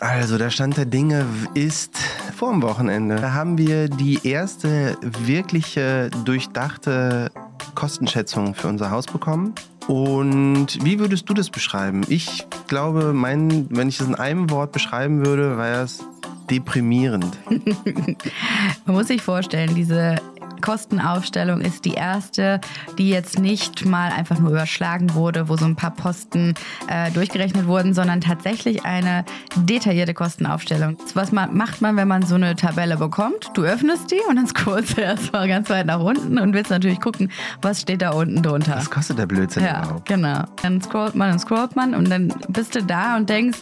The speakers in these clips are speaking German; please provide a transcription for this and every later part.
Also der Stand der Dinge ist vor dem Wochenende. Da haben wir die erste wirkliche durchdachte Kostenschätzung für unser Haus bekommen. Und wie würdest du das beschreiben? Ich glaube, mein, wenn ich das in einem Wort beschreiben würde, wäre es deprimierend. Man muss sich vorstellen, diese Kostenaufstellung ist die erste, die jetzt nicht mal einfach nur überschlagen wurde, wo so ein paar Posten äh, durchgerechnet wurden, sondern tatsächlich eine detaillierte Kostenaufstellung. Was man, macht man, wenn man so eine Tabelle bekommt? Du öffnest die und dann scrollst du erstmal ganz weit nach unten und willst natürlich gucken, was steht da unten drunter. Was kostet der Blödsinn ja, überhaupt? genau. Dann scrollt man und scrollt man und dann bist du da und denkst,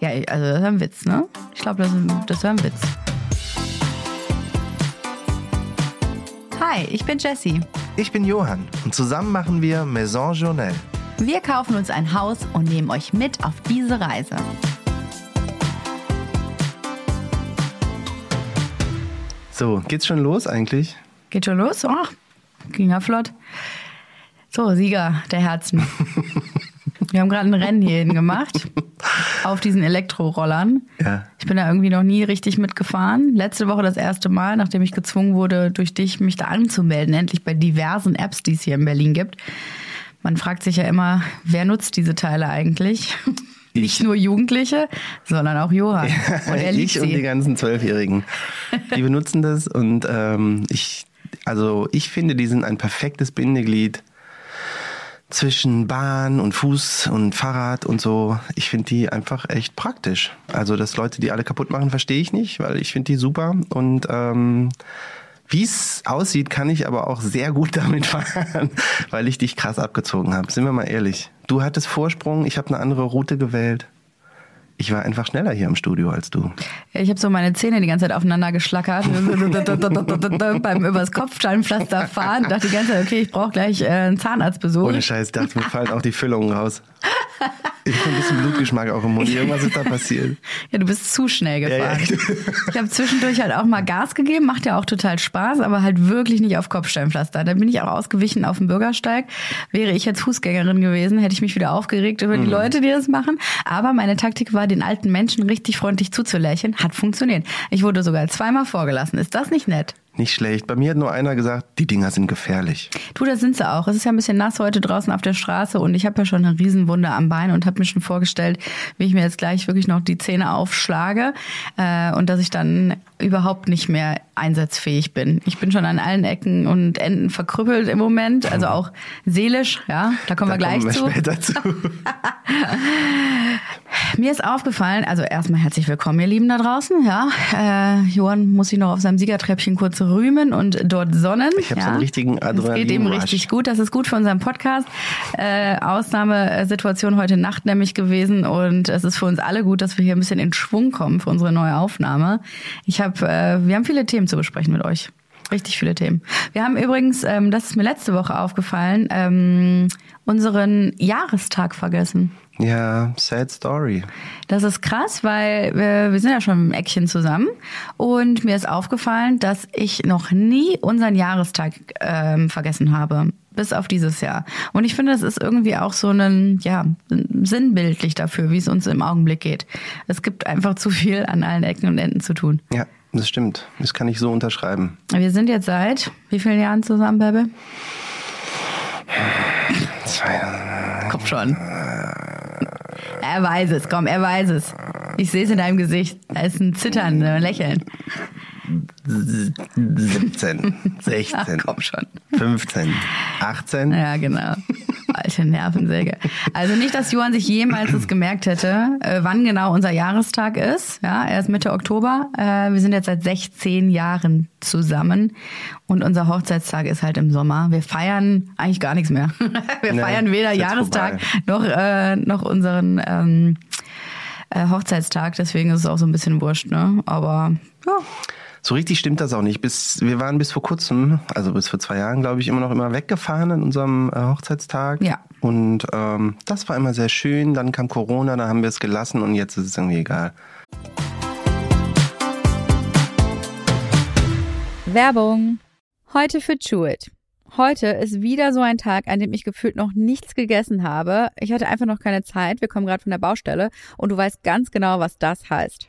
ja, also das ist ein Witz, ne? Ich glaube, das, das wäre ein Witz. Hi, ich bin Jessie. Ich bin Johann und zusammen machen wir Maison Journal. Wir kaufen uns ein Haus und nehmen euch mit auf diese Reise. So, geht's schon los eigentlich? Geht schon los? Oh, ging ja flott. So, Sieger der Herzen. Wir haben gerade ein Rennen hierhin gemacht auf diesen Elektrorollern. Ja. Ich bin da irgendwie noch nie richtig mitgefahren. Letzte Woche das erste Mal, nachdem ich gezwungen wurde, durch dich mich da anzumelden, endlich bei diversen Apps, die es hier in Berlin gibt. Man fragt sich ja immer, wer nutzt diese Teile eigentlich? Nicht nur Jugendliche, sondern auch Johann. Und er ich und die sie. ganzen Zwölfjährigen. Die benutzen das und ähm, ich, also ich finde, die sind ein perfektes Bindeglied zwischen Bahn und Fuß und Fahrrad und so. Ich finde die einfach echt praktisch. Also, dass Leute die alle kaputt machen, verstehe ich nicht, weil ich finde die super und ähm, wie es aussieht, kann ich aber auch sehr gut damit fahren, weil ich dich krass abgezogen habe. Sind wir mal ehrlich. Du hattest Vorsprung, ich habe eine andere Route gewählt. Ich war einfach schneller hier im Studio als du. Ich habe so meine Zähne die ganze Zeit aufeinander geschlackert beim übers Kopfsteinpflaster fahren. Dachte die ganze Zeit, okay, ich brauche gleich äh, einen Zahnarztbesuch. Ohne Scheiß, dachte, mir fallen auch die Füllungen raus. Ich habe ein bisschen Blutgeschmack auch im Mund. Irgendwas ist da passiert. Ja, du bist zu schnell gefahren. Ja, ja. Ich habe zwischendurch halt auch mal Gas gegeben, macht ja auch total Spaß, aber halt wirklich nicht auf Kopfsteinpflaster. Da bin ich auch ausgewichen auf dem Bürgersteig. Wäre ich jetzt Fußgängerin gewesen, hätte ich mich wieder aufgeregt über die Leute, die das machen. Aber meine Taktik war, den alten Menschen richtig freundlich zuzulächeln. Hat funktioniert. Ich wurde sogar zweimal vorgelassen. Ist das nicht nett? Nicht schlecht. Bei mir hat nur einer gesagt, die Dinger sind gefährlich. Du, das sind sie auch. Es ist ja ein bisschen nass heute draußen auf der Straße und ich habe ja schon eine Riesenwunde am Bein und habe mir schon vorgestellt, wie ich mir jetzt gleich wirklich noch die Zähne aufschlage äh, und dass ich dann überhaupt nicht mehr einsatzfähig bin. Ich bin schon an allen Ecken und Enden verkrüppelt im Moment, also auch seelisch, ja, da kommen da wir gleich kommen wir zu. später zu. Mir ist aufgefallen, also erstmal herzlich willkommen, ihr Lieben da draußen. Ja, äh, Johann muss sich noch auf seinem Siegertreppchen kurz rühmen und dort sonnen. Ich habe ja. so einen richtigen Es geht ihm richtig gut. Das ist gut für unseren Podcast. Äh, Ausnahmesituation heute Nacht nämlich gewesen und es ist für uns alle gut, dass wir hier ein bisschen in Schwung kommen für unsere neue Aufnahme. Ich habe, äh, wir haben viele Themen zu besprechen mit euch. Richtig viele Themen. Wir haben übrigens, ähm, das ist mir letzte Woche aufgefallen, ähm, unseren Jahrestag vergessen. Ja, sad story. Das ist krass, weil wir, wir sind ja schon im Eckchen zusammen und mir ist aufgefallen, dass ich noch nie unseren Jahrestag ähm, vergessen habe. Bis auf dieses Jahr. Und ich finde, das ist irgendwie auch so ein, ja, sinnbildlich dafür, wie es uns im Augenblick geht. Es gibt einfach zu viel an allen Ecken und Enden zu tun. Ja, das stimmt. Das kann ich so unterschreiben. Wir sind jetzt seit wie vielen Jahren zusammen, Baby? Zwei, Komm schon. Er weiß es, komm, er weiß es. Ich sehe es in deinem Gesicht. Da ist ein Zittern, ein Lächeln. 17, 16, Ach, komm schon. 15, 18. Ja, genau. Alte Nervensäge. Also nicht, dass Johann sich jemals das gemerkt hätte, äh, wann genau unser Jahrestag ist. Ja, er ist Mitte Oktober. Äh, wir sind jetzt seit 16 Jahren zusammen und unser Hochzeitstag ist halt im Sommer. Wir feiern eigentlich gar nichts mehr. Wir Nee, feiern weder Jahrestag vorbei. noch, äh, noch unseren ähm, äh, Hochzeitstag. Deswegen ist es auch so ein bisschen wurscht. Ne? Aber ja, So richtig stimmt das auch nicht. Bis, wir waren bis vor kurzem, also bis vor zwei Jahren, glaube ich, immer noch immer weggefahren an unserem äh, Hochzeitstag. Ja. Und ähm, das war immer sehr schön. Dann kam Corona, dann haben wir es gelassen und jetzt ist es irgendwie egal. Werbung. Heute für Chewit. Heute ist wieder so ein Tag, an dem ich gefühlt noch nichts gegessen habe. Ich hatte einfach noch keine Zeit. Wir kommen gerade von der Baustelle und du weißt ganz genau, was das heißt.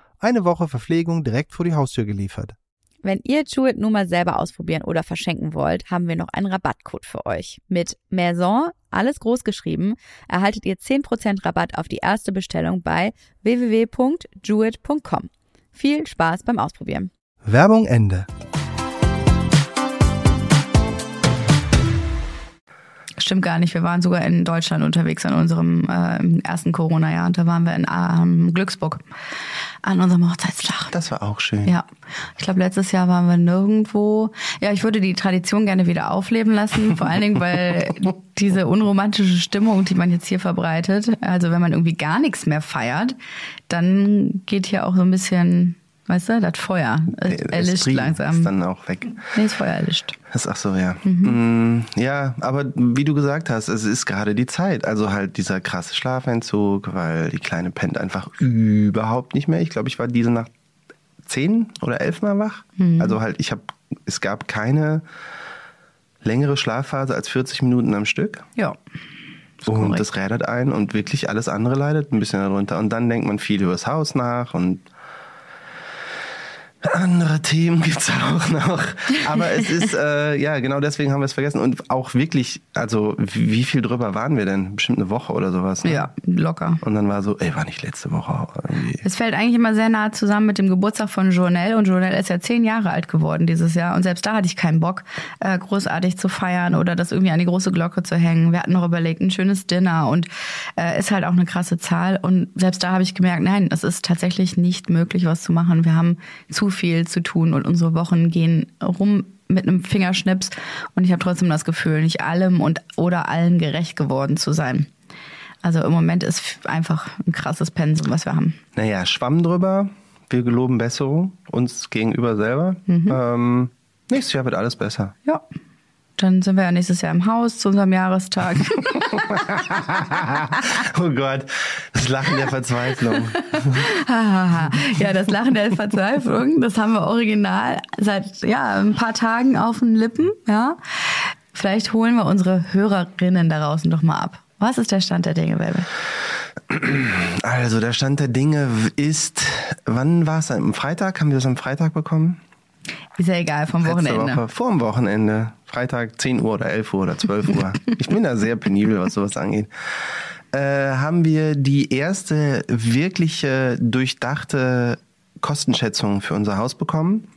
Eine Woche Verpflegung direkt vor die Haustür geliefert. Wenn ihr Chewit nun mal selber ausprobieren oder verschenken wollt, haben wir noch einen Rabattcode für euch. Mit Maison, alles groß geschrieben, erhaltet ihr 10% Rabatt auf die erste Bestellung bei www.jewit.com. Viel Spaß beim Ausprobieren. Werbung Ende. Stimmt gar nicht. Wir waren sogar in Deutschland unterwegs an unserem äh, ersten Corona-Jahr und da waren wir in ähm, Glücksburg an unserem Hochzeitstag. Das war auch schön. Ja, ich glaube, letztes Jahr waren wir nirgendwo. Ja, ich würde die Tradition gerne wieder aufleben lassen, vor allen Dingen, weil diese unromantische Stimmung, die man jetzt hier verbreitet, also wenn man irgendwie gar nichts mehr feiert, dann geht hier auch so ein bisschen Weißt du, das Feuer erlischt langsam. Ist dann auch weg. Nee, das Feuer erlischt. Das, ach so, ja. Mhm. Ja, aber wie du gesagt hast, es ist gerade die Zeit. Also halt dieser krasse Schlafentzug, weil die Kleine pennt einfach überhaupt nicht mehr. Ich glaube, ich war diese Nacht zehn oder elf Mal wach. Mhm. Also halt, ich habe, es gab keine längere Schlafphase als 40 Minuten am Stück. Ja. Und korrekt. das rädert ein und wirklich alles andere leidet ein bisschen darunter. Und dann denkt man viel über das Haus nach und andere Themen gibt's auch noch. Aber es ist, äh, ja, genau deswegen haben wir es vergessen. Und auch wirklich, also wie viel drüber waren wir denn? Bestimmt eine Woche oder sowas. Ne? Ja, locker. Und dann war so, ey, war nicht letzte Woche irgendwie. Es fällt eigentlich immer sehr nah zusammen mit dem Geburtstag von Journelle. Und Journelle ist ja zehn Jahre alt geworden dieses Jahr. Und selbst da hatte ich keinen Bock, äh, großartig zu feiern oder das irgendwie an die große Glocke zu hängen. Wir hatten noch überlegt, ein schönes Dinner und äh, ist halt auch eine krasse Zahl. Und selbst da habe ich gemerkt, nein, es ist tatsächlich nicht möglich, was zu machen. Wir haben zu viel zu tun und unsere Wochen gehen rum mit einem Fingerschnips und ich habe trotzdem das Gefühl, nicht allem und oder allen gerecht geworden zu sein. Also im Moment ist einfach ein krasses Pensum, was wir haben. Naja, Schwamm drüber. Wir geloben Besserung uns gegenüber selber. Mhm. Ähm, nächstes Jahr wird alles besser. Ja. Dann sind wir ja nächstes Jahr im Haus zu unserem Jahrestag. oh Gott, das Lachen der Verzweiflung. ja, das Lachen der Verzweiflung, das haben wir original seit ja, ein paar Tagen auf den Lippen. Ja. Vielleicht holen wir unsere Hörerinnen da draußen doch mal ab. Was ist der Stand der Dinge, Baby? Also der Stand der Dinge ist, wann war es? Am Freitag? Haben wir das am Freitag bekommen? Ist ja egal, vom Wochenende. Woche, vor dem Wochenende. Freitag 10 Uhr oder 11 Uhr oder 12 Uhr. ich bin da sehr penibel, was sowas angeht. Äh, haben wir die erste wirkliche durchdachte Kostenschätzung für unser Haus bekommen.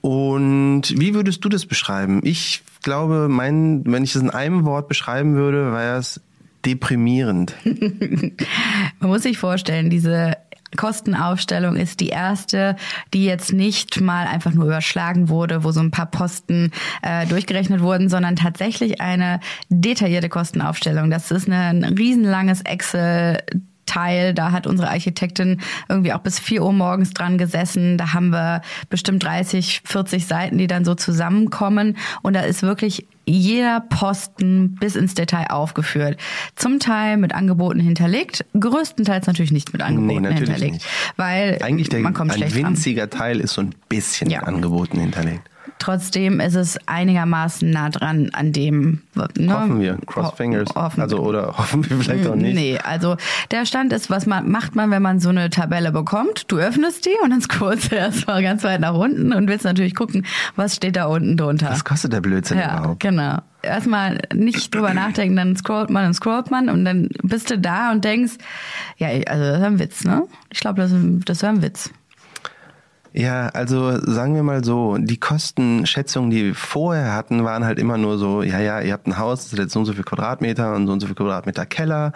Und wie würdest du das beschreiben? Ich glaube, mein, wenn ich das in einem Wort beschreiben würde, wäre es deprimierend. Man muss sich vorstellen, diese Kostenaufstellung ist die erste, die jetzt nicht mal einfach nur überschlagen wurde, wo so ein paar Posten äh, durchgerechnet wurden, sondern tatsächlich eine detaillierte Kostenaufstellung. Das ist ein riesenlanges Excel Teil. Da hat unsere Architektin irgendwie auch bis vier Uhr morgens dran gesessen. Da haben wir bestimmt 30, 40 Seiten, die dann so zusammenkommen. Und da ist wirklich jeder Posten bis ins Detail aufgeführt. Zum Teil mit Angeboten hinterlegt, größtenteils natürlich nicht mit Angeboten Nee, hinterlegt. nicht. Weil Eigentlich der, man kommt ein schlecht winziger Teil ist so ein bisschen Ja. mit Angeboten hinterlegt. Trotzdem ist es einigermaßen nah dran an dem. Ne? Hoffen wir. Cross Ho-. Hoffen Also, oder hoffen wir vielleicht auch nicht. Nee, also der Stand ist, was man macht man, wenn man so eine Tabelle bekommt? Du öffnest die und dann scrollst du erstmal ganz weit nach unten und willst natürlich gucken, was steht da unten drunter. Was kostet der Blödsinn Ja, überhaupt? genau. Erstmal nicht drüber nachdenken, dann scrollt man und scrollt man und dann bist du da und denkst, ja, also das ist ein Witz, ne? Ich glaube, das ist ein Witz. Ja, also sagen wir mal so, die Kostenschätzungen, die wir vorher hatten, waren halt immer nur so, ja, ja, ihr habt ein Haus, das ist jetzt so und so viel Quadratmeter und so und so viel Quadratmeter Keller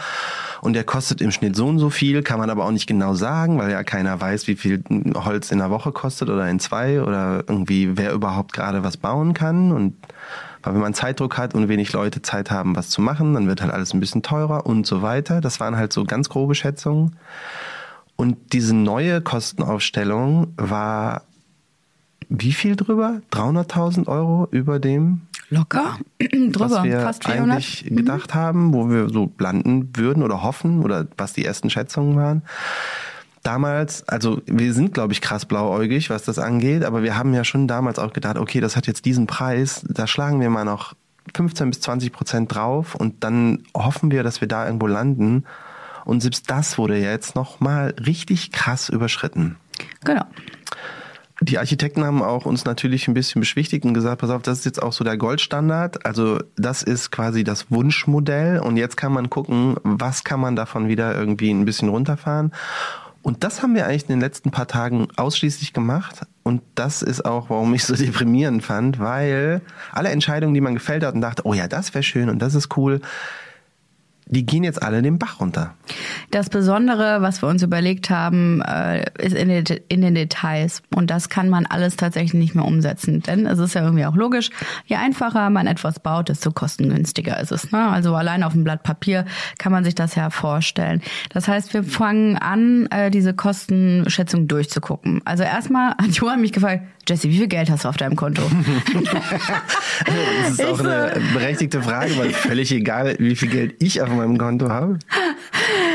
und der kostet im Schnitt so und so viel, kann man aber auch nicht genau sagen, weil ja keiner weiß, wie viel Holz in der Woche kostet oder in zwei oder irgendwie wer überhaupt gerade was bauen kann und weil wenn man Zeitdruck hat und wenig Leute Zeit haben, was zu machen, dann wird halt alles ein bisschen teurer und so weiter. Das waren halt so ganz grobe Schätzungen. Und diese neue Kostenaufstellung war wie viel drüber? 300.000 Euro über dem, Locker drüber, was wir fast 400. eigentlich gedacht haben, wo wir so landen würden oder hoffen oder was die ersten Schätzungen waren. Damals, also wir sind, glaube ich, krass blauäugig, was das angeht, aber wir haben ja schon damals auch gedacht, okay, das hat jetzt diesen Preis, da schlagen wir mal noch 15 bis 20 Prozent drauf und dann hoffen wir, dass wir da irgendwo landen. Und selbst das wurde jetzt noch mal richtig krass überschritten. Genau. Die Architekten haben auch uns natürlich ein bisschen beschwichtigt und gesagt, pass auf, das ist jetzt auch so der Goldstandard. Also das ist quasi das Wunschmodell und jetzt kann man gucken, was kann man davon wieder irgendwie ein bisschen runterfahren. Und das haben wir eigentlich in den letzten paar Tagen ausschließlich gemacht. Und das ist auch, warum ich so deprimierend fand, weil alle Entscheidungen, die man gefällt hat und dachte, oh ja, das wäre schön und das ist cool, die gehen jetzt alle den Bach runter. Das Besondere, was wir uns überlegt haben, äh, ist in den, Details. Und das kann man alles tatsächlich nicht mehr umsetzen. Denn es ist ja irgendwie auch logisch, je einfacher man etwas baut, desto kostengünstiger ist es. Ne? Also allein auf dem Blatt Papier kann man sich das ja vorstellen. Das heißt, wir fangen an, äh, diese Kostenschätzung durchzugucken. Also erstmal hat Johann mich gefragt, Jesse, wie viel Geld hast du auf deinem Konto? Das ist auch eine berechtigte Frage, weil völlig egal, wie viel Geld ich auf meinem Konto habe.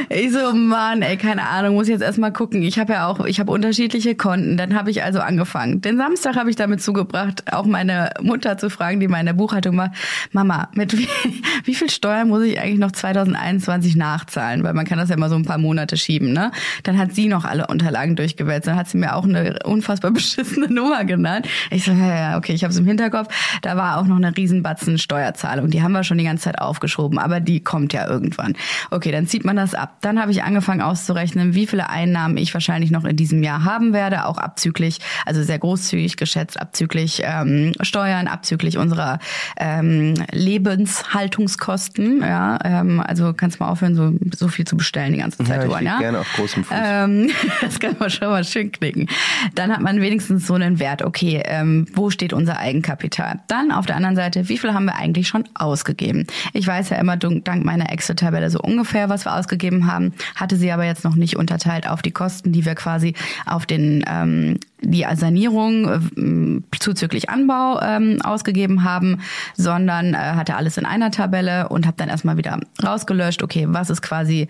Ich so, Mann, ey, keine Ahnung, muss jetzt erstmal gucken. Ich habe ja auch, ich habe unterschiedliche Konten. Dann habe ich also angefangen. Den Samstag habe ich damit zugebracht, auch meine Mutter zu fragen, die mal in der Buchhaltung war, Mama, mit wie, wie viel Steuern muss ich eigentlich noch 2021 nachzahlen? Weil man kann das ja immer so ein paar Monate schieben, ne? Dann hat sie noch alle Unterlagen durchgewälzt. Dann hat sie mir auch eine unfassbar beschissene Nummer genannt. Ich so, ja, ja, okay, ich habe es im Hinterkopf. Da war auch noch eine Riesenbatzen Steuerzahlung. Die haben wir schon die ganze Zeit aufgeschoben, aber die kommt ja irgendwann. Okay, dann zieht man das ab. Dann habe ich angefangen auszurechnen, wie viele Einnahmen ich wahrscheinlich noch in diesem Jahr haben werde, auch abzüglich, also sehr großzügig geschätzt, abzüglich ähm, Steuern, abzüglich unserer ähm, Lebenshaltungskosten. Ja, ähm, also kannst mal aufhören, so, so viel zu bestellen die ganze Zeit, Ja, lieg ja? gerne auf großem Fuß. Ähm, das kann man schon mal schön knicken. Dann hat man wenigstens so einen Wert, okay, ähm, wo steht unser Eigenkapital? Dann auf der anderen Seite, wie viel haben wir eigentlich schon ausgegeben? Ich weiß ja immer dank dank meiner Excel-Tabelle so ungefähr, was wir ausgegeben haben, hatte sie aber jetzt noch nicht unterteilt auf die Kosten, die wir quasi auf den ähm, die Sanierung ähm, zuzüglich Anbau ähm, ausgegeben haben, sondern äh, hatte alles in einer Tabelle und habe dann erstmal wieder rausgelöscht, okay, was ist quasi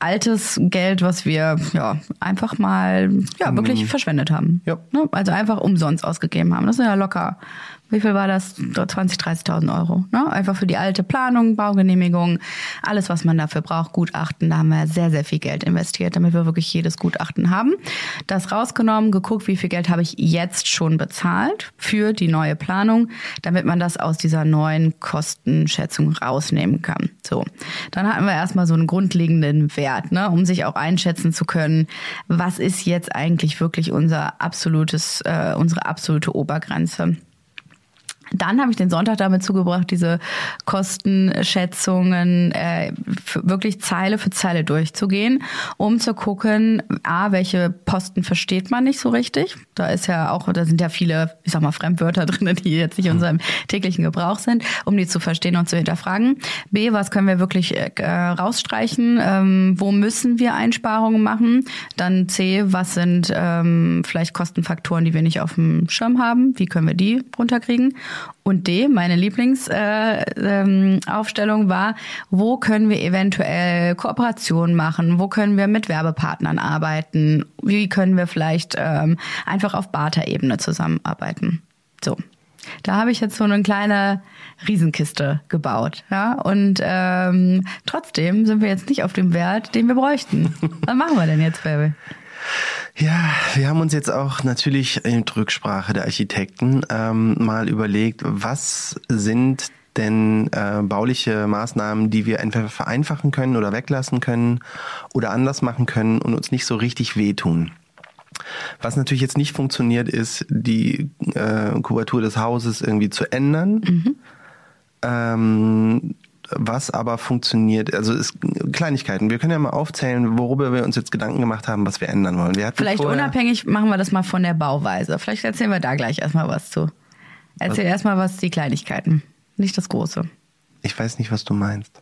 altes Geld, was wir ja einfach mal ja wirklich verschwendet haben. Ja. Ne? Also einfach umsonst ausgegeben haben. Das ist ja locker. Wie viel war das? 20, 30.000 Euro. Ne? Einfach für die alte Planung, Baugenehmigung, alles, was man dafür braucht, Gutachten. Da haben wir sehr, sehr viel Geld investiert, damit wir wirklich jedes Gutachten haben. Das rausgenommen, geguckt, wie viel Geld habe ich jetzt schon bezahlt für die neue Planung, damit man das aus dieser neuen Kostenschätzung rausnehmen kann. So, dann hatten wir erstmal so einen grundlegenden Wert, ne, um sich auch einschätzen zu können, was ist jetzt eigentlich wirklich unser absolutes, äh, unsere absolute Obergrenze. Dann habe ich den Sonntag damit zugebracht, diese Kostenschätzungen äh, wirklich Zeile für Zeile durchzugehen, um zu gucken, a, welche Posten versteht man nicht so richtig. Da ist ja auch, da sind ja viele, ich sag mal, Fremdwörter drin, die jetzt nicht in unserem täglichen Gebrauch sind, um die zu verstehen und zu hinterfragen. B, was können wir wirklich äh, rausstreichen? Ähm, wo müssen wir Einsparungen machen? Dann C, was sind ähm, vielleicht Kostenfaktoren, die wir nicht auf dem Schirm haben? Wie können wir die runterkriegen? Und D, meine Lieblingsaufstellung äh, ähm, war, wo können wir eventuell Kooperationen machen? Wo können wir mit Werbepartnern arbeiten? Wie können wir vielleicht ähm, einfach auf Barter-Ebene zusammenarbeiten? So. Da habe ich jetzt so eine kleine Riesenkiste gebaut. Ja? Und ähm, trotzdem sind wir jetzt nicht auf dem Wert, den wir bräuchten. Was machen wir denn jetzt, Baby? Ja, wir haben uns jetzt auch natürlich in Rücksprache der Architekten ähm, mal überlegt, was sind denn äh, bauliche Maßnahmen, die wir entweder vereinfachen können oder weglassen können oder anders machen können und uns nicht so richtig wehtun. Was natürlich jetzt nicht funktioniert, ist, die äh, Kubatur des Hauses irgendwie zu ändern. Mhm. Ähm, was aber funktioniert, also ist Kleinigkeiten. Wir können ja mal aufzählen, worüber wir uns jetzt Gedanken gemacht haben, was wir ändern wollen. Wir Vielleicht unabhängig machen wir das mal von der Bauweise. Vielleicht erzählen wir da gleich erstmal was zu. Erzähl erstmal was die Kleinigkeiten, nicht das Große. Ich weiß nicht, was du meinst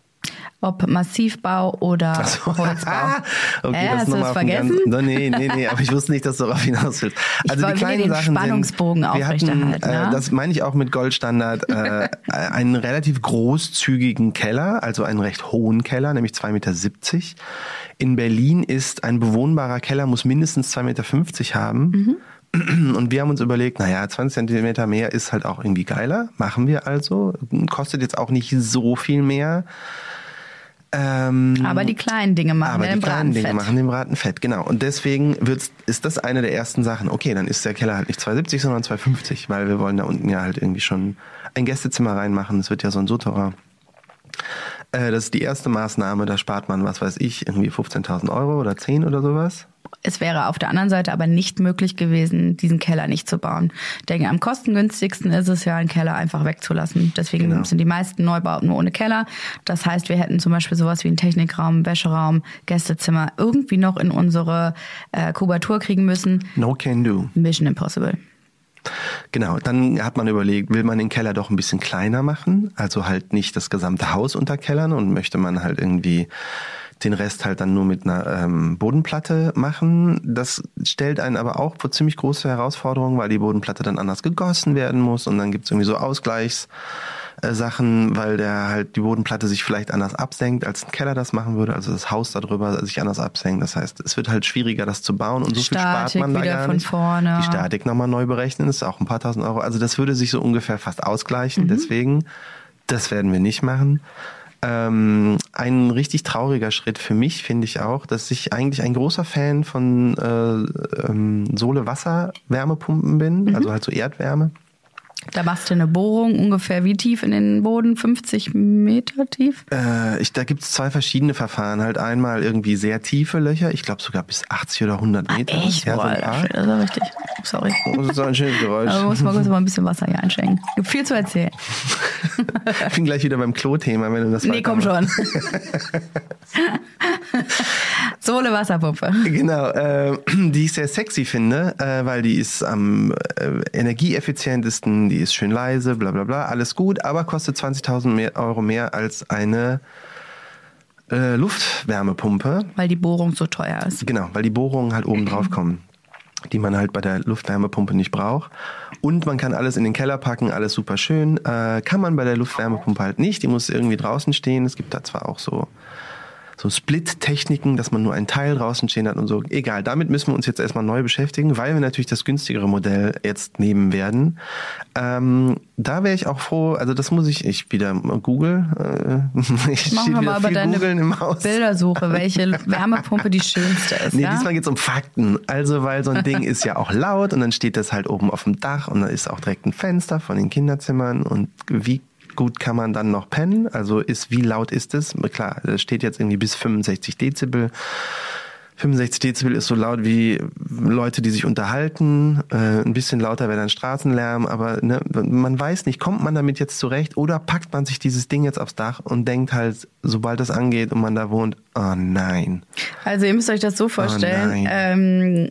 ob Massivbau oder so. Holzbau. okay, äh, das hast du das vergessen? Ganz, nee, nee, nee, aber ich wusste nicht, dass du darauf hinaus willst. Also ich die kleinen den Sachen Spannungsbogen sind, wir hatten, äh, ne? das meine ich auch mit Goldstandard, äh, einen relativ großzügigen Keller, also einen recht hohen Keller, nämlich 2,70 Meter. In Berlin ist ein bewohnbarer Keller, muss mindestens 2,50 Meter haben. Mhm. Und wir haben uns überlegt, naja, 20 Zentimeter mehr ist halt auch irgendwie geiler. Machen wir also. Kostet jetzt auch nicht so viel mehr. Ähm, aber die kleinen Dinge machen aber den die kleinen Dinge machen den Braten fett, genau. Und deswegen wird's, ist das eine der ersten Sachen. Okay, dann ist der Keller halt nicht 270, sondern 250, weil wir wollen da unten ja halt irgendwie schon ein Gästezimmer reinmachen. Es wird ja so ein Souterrain. Äh, das ist die erste Maßnahme, da spart man, was weiß ich, irgendwie 15.000 Euro oder 10 oder sowas. Es wäre auf der anderen Seite aber nicht möglich gewesen, diesen Keller nicht zu bauen. Ich denke, am kostengünstigsten ist es ja, einen Keller einfach wegzulassen. Deswegen genau. sind die meisten Neubauten ohne Keller. Das heißt, wir hätten zum Beispiel sowas wie einen Technikraum, Wäscheraum, Gästezimmer irgendwie noch in unsere äh, Kubatur kriegen müssen. No can do. Mission impossible. Genau, dann hat man überlegt, will man den Keller doch ein bisschen kleiner machen, also halt nicht das gesamte Haus unterkellern und möchte man halt irgendwie den Rest halt dann nur mit einer ähm, Bodenplatte machen. Das stellt einen aber auch vor ziemlich große Herausforderungen, weil die Bodenplatte dann anders gegossen werden muss und dann gibt's irgendwie so Ausgleichs. Sachen, weil der halt die Bodenplatte sich vielleicht anders absenkt, als ein Keller das machen würde, also das Haus darüber sich anders absenkt. Das heißt, es wird halt schwieriger, das zu bauen und so Statik viel spart man da gar nicht. Vorne. Die Statik nochmal neu berechnen, ist auch ein paar tausend Euro. Also das würde sich so ungefähr fast ausgleichen. Mhm. Deswegen, das werden wir nicht machen. Ähm, ein richtig trauriger Schritt für mich finde ich auch, dass ich eigentlich ein großer Fan von äh, ähm, Sohle-Wasser-Wärmepumpen bin, mhm. also halt so Erdwärme. Da machst du eine Bohrung ungefähr wie tief in den Boden? 50 Meter tief? Äh, ich, da gibt es zwei verschiedene Verfahren. Halt einmal irgendwie sehr tiefe Löcher, ich glaube sogar bis 80 oder 100 Meter. Ah, echt? Ja, Boah, so das ist ja richtig. Sorry. Das ist ein schönes Geräusch. Aber muss mal kurz mal ein bisschen Wasser hier einschenken. Gibt viel zu erzählen. ich bin gleich wieder beim Klo-Thema, wenn du das Nee, komm schon. Sohle Wasserpumpe. Genau, äh, die ich sehr sexy finde, äh, weil die ist am äh, energieeffizientesten, die ist schön leise, bla bla bla, alles gut, aber kostet 20.000 Euro mehr als eine äh, Luftwärmepumpe. Weil die Bohrung so teuer ist. Genau, weil die Bohrungen halt oben drauf kommen die man halt bei der Luftwärmepumpe nicht braucht. Und man kann alles in den Keller packen, alles super schön. Äh, kann man bei der Luftwärmepumpe halt nicht. Die muss irgendwie draußen stehen. Es gibt da zwar auch so so Split-Techniken, dass man nur einen Teil draußen stehen hat und so. Egal, damit müssen wir uns jetzt erstmal neu beschäftigen, weil wir natürlich das günstigere Modell jetzt nehmen werden. Ähm, da wäre ich auch froh, also das muss ich, ich wieder Google, äh, ich Machen wir mal aber deine im Haus. Bildersuche, welche Wärmepumpe die schönste ist. Nee, ja? diesmal geht's um Fakten. Also, weil so ein Ding ist ja auch laut und dann steht das halt oben auf dem Dach und da ist auch direkt ein Fenster von den Kinderzimmern und wie gut kann man dann noch pennen? Also ist, wie laut ist es? Klar, das steht jetzt irgendwie bis 65 Dezibel. 65 Dezibel ist so laut wie Leute, die sich unterhalten. Äh, ein bisschen lauter wäre dann Straßenlärm, aber ne, man weiß nicht, kommt man damit jetzt zurecht oder packt man sich dieses Ding jetzt aufs Dach und denkt halt, sobald das angeht und man da wohnt, oh nein. Also ihr müsst euch das so vorstellen. Oh ähm,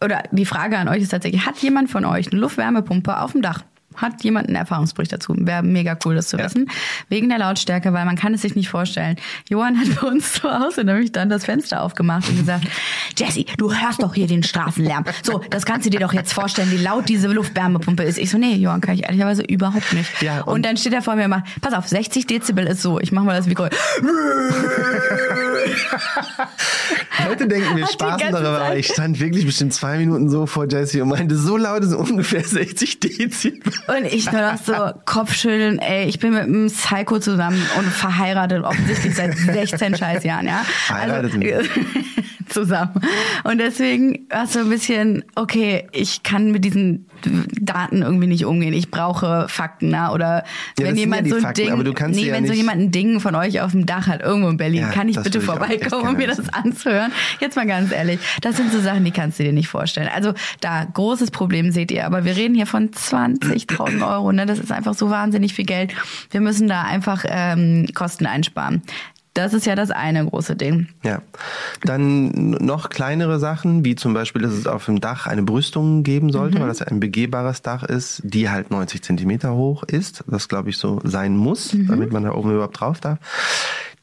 oder die Frage an euch ist tatsächlich, hat jemand von euch eine Luftwärmepumpe auf dem Dach? Hat jemand einen Erfahrungsbericht dazu? Wäre mega cool, das zu Ja. wissen. Wegen der Lautstärke, weil man kann es sich nicht vorstellen. Johann hat bei uns zu Hause nämlich dann das Fenster aufgemacht und gesagt, Jessie, du hörst doch hier den Straßenlärm. So, das kannst du dir doch jetzt vorstellen, wie laut diese Luftwärmepumpe ist. Ich so, nee, Johann, kann ich ehrlicherweise überhaupt nicht. Ja, und, und- dann steht er vor mir und macht, pass auf, 60 Dezibel ist so. Ich mach mal das Mikro. Leute denken, wir spaßen ganze darüber, aber ich stand wirklich bestimmt zwei Minuten so vor Jesse und meinte, so laut ist ungefähr 60 Dezibel. Und ich nur noch so Kopfschütteln, ey, ich bin mit einem Psycho zusammen und verheiratet, offensichtlich seit 16 Scheißjahren, ja. Verheiratet zusammen. Und deswegen war es so ein bisschen, okay, ich kann mit diesen Daten irgendwie nicht umgehen. Ich brauche Fakten, na? oder Ja, wenn jemand ja so ein Ding, nee, ja wenn so jemand ein Ding von euch auf dem Dach hat, irgendwo in Berlin, kann ich bitte vorbeikommen und mir das anzuhören? Jetzt mal ganz ehrlich, das sind so Sachen, die kannst du dir nicht vorstellen. Also da, großes Problem seht ihr, aber wir reden hier von 20.000 Euro, ne? das ist einfach so wahnsinnig viel Geld. Wir müssen da einfach ähm, Kosten einsparen. Das ist ja das eine große Ding. Ja. Dann noch kleinere Sachen, wie zum Beispiel, dass es auf dem Dach eine Brüstung geben sollte, Mhm. weil das ein begehbares Dach ist, die halt 90 Zentimeter hoch ist. Das glaube ich so sein muss, Mhm. damit man da oben überhaupt drauf darf.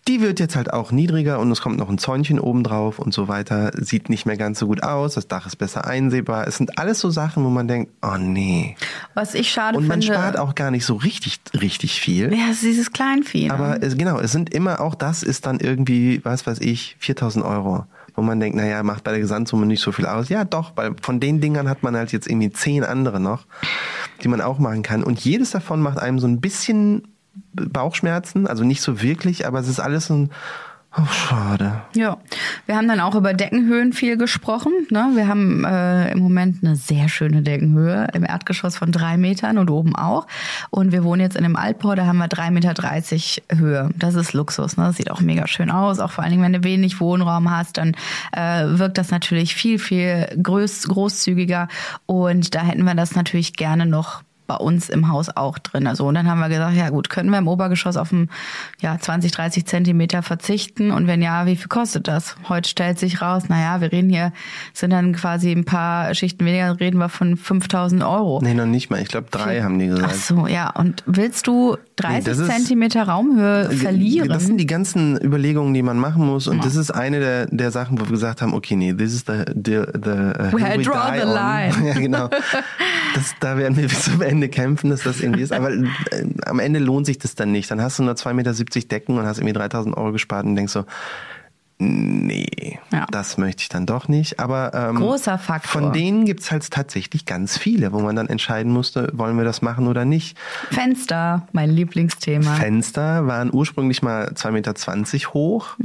Die wird jetzt halt auch niedriger und es kommt noch ein Zäunchen oben drauf und so weiter. Sieht nicht mehr ganz so gut aus. Das Dach ist besser einsehbar. Es sind alles so Sachen, wo man denkt, oh nee. Was ich schade Und man finde. spart auch gar nicht so richtig, richtig viel. Ja, es ist dieses Kleinvieh. ne? Aber es, genau, es sind immer, auch das ist dann irgendwie, was weiß ich, 4000 Euro. Wo man denkt, naja, macht bei der Gesamtsumme nicht so viel aus. Ja, doch, weil von den Dingern hat man halt jetzt irgendwie zehn andere noch, die man auch machen kann. Und jedes davon macht einem so ein bisschen Bauchschmerzen, also nicht so wirklich, aber es ist alles so ein, oh, schade. Ja, wir haben dann auch über Deckenhöhen viel gesprochen. Ne? Wir haben äh, im Moment eine sehr schöne Deckenhöhe im Erdgeschoss von drei Metern und oben auch. Und wir wohnen jetzt in einem Altbau, da haben wir 3,30 Meter Höhe. Das ist Luxus. Ne? Das sieht auch mega schön aus. Auch vor allen Dingen, wenn du wenig Wohnraum hast, dann äh, wirkt das natürlich viel, viel groß, großzügiger. Und da hätten wir das natürlich gerne noch bei uns im Haus auch drin. Also, und dann haben wir gesagt, ja gut, können wir im Obergeschoss auf ein, ja, 20, 30 Zentimeter verzichten? Und wenn ja, wie viel kostet das? Heute stellt sich raus, naja, wir reden hier, sind dann quasi ein paar Schichten weniger, reden wir von 5000 Euro. Nee, noch nicht mal. Ich glaube, drei haben die Ach gesagt. so, ja. Und willst du 30 das ist- Zentimeter Raumhöhe verlieren? Das sind die ganzen Überlegungen, die man machen muss. Und das ist eine der, der Sachen, wo wir gesagt haben, okay, nee, this is the, the, the uh, Where I draw die the on. line. ja, genau. Das, da werden wir bis zum Ende kämpfen, dass das irgendwie ist. Aber äh, am Ende lohnt sich das dann nicht. Dann hast du nur 2,70 Meter Decken und hast irgendwie 3000 Euro gespart und denkst so, nee, Ja. das möchte ich dann doch nicht. Aber ähm, Großer Faktor. von denen gibt's halt tatsächlich ganz viele, wo man dann entscheiden musste, wollen wir das machen oder nicht. Fenster, mein Lieblingsthema. Fenster waren ursprünglich mal 2,20 Meter hoch.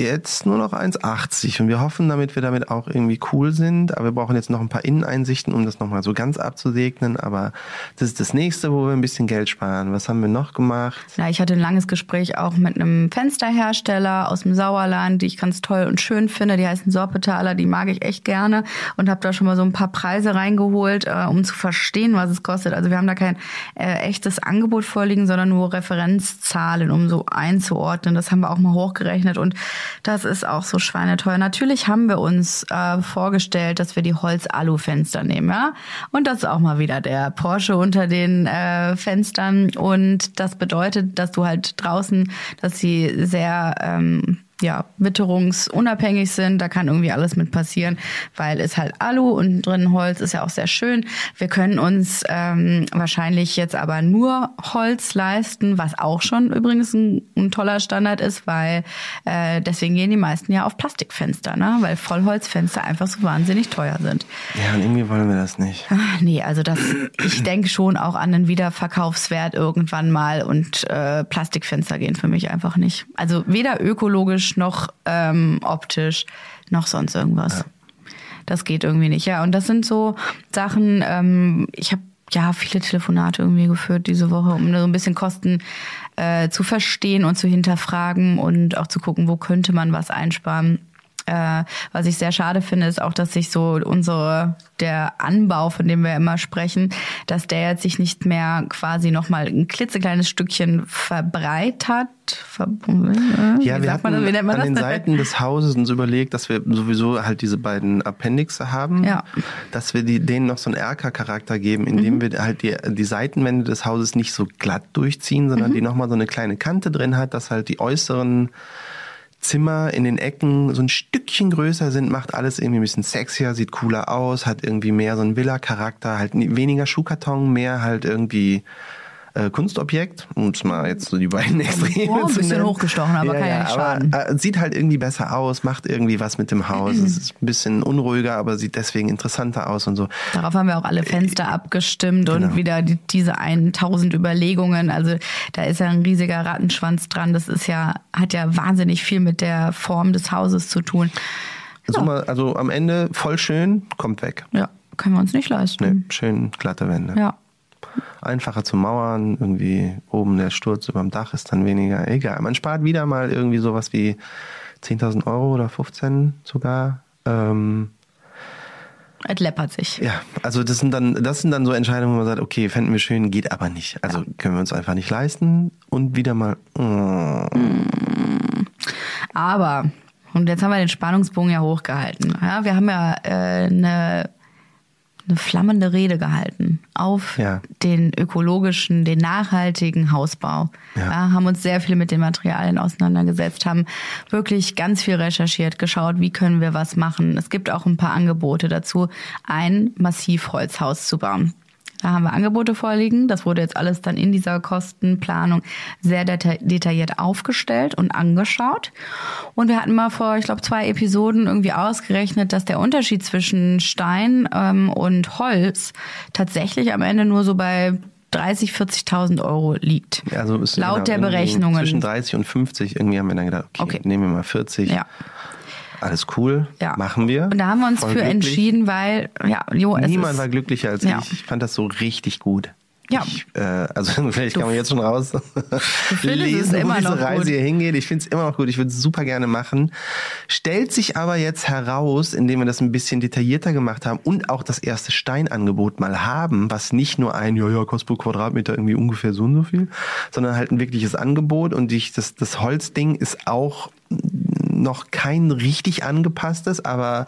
Jetzt nur noch 1,80 und wir hoffen, damit wir damit auch irgendwie cool sind. Aber wir brauchen jetzt noch ein paar Inneneinsichten, um das nochmal so ganz abzusegnen. Aber das ist das nächste, wo wir ein bisschen Geld sparen. Was haben wir noch gemacht? Ja, ich hatte ein langes Gespräch auch mit einem Fensterhersteller aus dem Sauerland, die ich ganz toll und schön finde. Die heißen Sorpetaler, die mag ich echt gerne und habe da schon mal so ein paar Preise reingeholt, äh, um zu verstehen, was es kostet. Also wir haben da kein äh, echtes Angebot vorliegen, sondern nur Referenzzahlen, um so einzuordnen. Das haben wir auch mal hochgerechnet und das ist auch so schweineteuer. Natürlich haben wir uns äh, vorgestellt, dass wir die Holz-Alu-Fenster nehmen, ja. Und das ist auch mal wieder der Porsche unter den äh, Fenstern. Und das bedeutet, dass du halt draußen, dass sie sehr ähm, ja, witterungsunabhängig sind. Da kann irgendwie alles mit passieren, weil es halt Alu und drin Holz ist ja auch sehr schön. Wir können uns ähm, wahrscheinlich jetzt aber nur Holz leisten, was auch schon übrigens ein, ein toller Standard ist, weil äh, deswegen gehen die meisten ja auf Plastikfenster, ne? weil Vollholzfenster einfach so wahnsinnig teuer sind. Ja, und irgendwie wollen wir das nicht. Ah, Nee, also das, ich denke schon auch an den Wiederverkaufswert irgendwann mal und äh, Plastikfenster gehen für mich einfach nicht. Also weder ökologisch noch ähm, optisch noch sonst irgendwas. Das geht irgendwie nicht. Ja, und das sind so Sachen, ähm, ich habe ja viele Telefonate irgendwie geführt diese Woche, um so ein bisschen Kosten äh, zu verstehen und zu hinterfragen und auch zu gucken, wo könnte man was einsparen. Äh, was ich sehr schade finde, ist auch, dass sich so unsere, der Anbau, von dem wir immer sprechen, dass der jetzt sich nicht mehr quasi nochmal ein klitzekleines Stückchen verbreitert. Ver ja, wir hatten Wie nennt man an den Seiten des Hauses uns überlegt, dass wir sowieso halt diese beiden Appendixe haben, ja. dass wir die, denen noch so einen Erker-Charakter geben, indem mhm. wir halt die, die Seitenwände des Hauses nicht so glatt durchziehen, sondern mhm. die nochmal so eine kleine Kante drin hat, dass halt die äußeren Zimmer in den Ecken so ein Stückchen größer sind, macht alles irgendwie ein bisschen sexier, sieht cooler aus, hat irgendwie mehr so einen Villa-Charakter, halt weniger Schuhkarton, mehr halt irgendwie äh, Kunstobjekt, um es mal jetzt so die beiden Extreme oh, ein bisschen hochgestochen, aber ja, kann ja, nicht schaden. Aber, äh, sieht halt irgendwie besser aus, macht irgendwie was mit dem Haus. es ist ein bisschen unruhiger, aber sieht deswegen interessanter aus und so. Darauf haben wir auch alle Fenster äh, abgestimmt genau. und wieder die, diese 1000 Überlegungen. Also da ist ja ein riesiger Rattenschwanz dran. Das ist ja, hat ja wahnsinnig viel mit der Form des Hauses zu tun. Also, mal, also am Ende voll schön, kommt weg. Ja, können wir uns nicht leisten. Nee, schön glatte Wände. Ja einfacher zu mauern. Irgendwie oben der Sturz über dem Dach ist dann weniger. Egal. Man spart wieder mal irgendwie sowas wie 10.000 Euro oder 15 sogar. Ähm, es läppert sich. Ja, also das sind dann, das sind dann so Entscheidungen, wo man sagt, okay, fänden wir schön, geht aber nicht. Also ja. können wir uns einfach nicht leisten und wieder mal. Mm. Aber und jetzt haben wir den Spannungsbogen ja hochgehalten. Ja, wir haben ja äh, eine eine flammende Rede gehalten auf ja. den ökologischen, den nachhaltigen Hausbau. Ja. ja. haben uns sehr viel mit den Materialien auseinandergesetzt, haben wirklich ganz viel recherchiert, geschaut, wie können wir was machen. Es gibt auch ein paar Angebote dazu, ein Massivholzhaus zu bauen. Da haben wir Angebote vorliegen. Das wurde jetzt alles dann in dieser Kostenplanung sehr deta detailliert aufgestellt und angeschaut. Und wir hatten mal vor, ich glaube, zwei Episoden irgendwie ausgerechnet, dass der Unterschied zwischen Stein ähm, und Holz tatsächlich am Ende nur so bei 30, 40.000 Euro liegt. Also ist laut genau, der Berechnungen. Zwischen 30 und 50 irgendwie haben wir dann gedacht, okay, okay. nehmen wir mal 40. Ja. Alles cool, ja. machen wir. Und da haben wir uns Voll für glücklich. entschieden, weil ja, jo, niemand war glücklicher als ja. ich. Ich fand das so richtig gut. Ja. Ich, äh, also vielleicht du, kann man jetzt schon raus lesen, wo diese Reise gut. hier hingeht. Ich finde es immer noch gut. Ich würde es super gerne machen. Stellt sich aber jetzt heraus, indem wir das ein bisschen detaillierter gemacht haben und auch das erste Steinangebot mal haben, was nicht nur ein, ja, ja, kostet pro Quadratmeter irgendwie ungefähr so und so viel, sondern halt ein wirkliches Angebot und ich, das, das Holzding ist auch noch kein richtig angepasstes, aber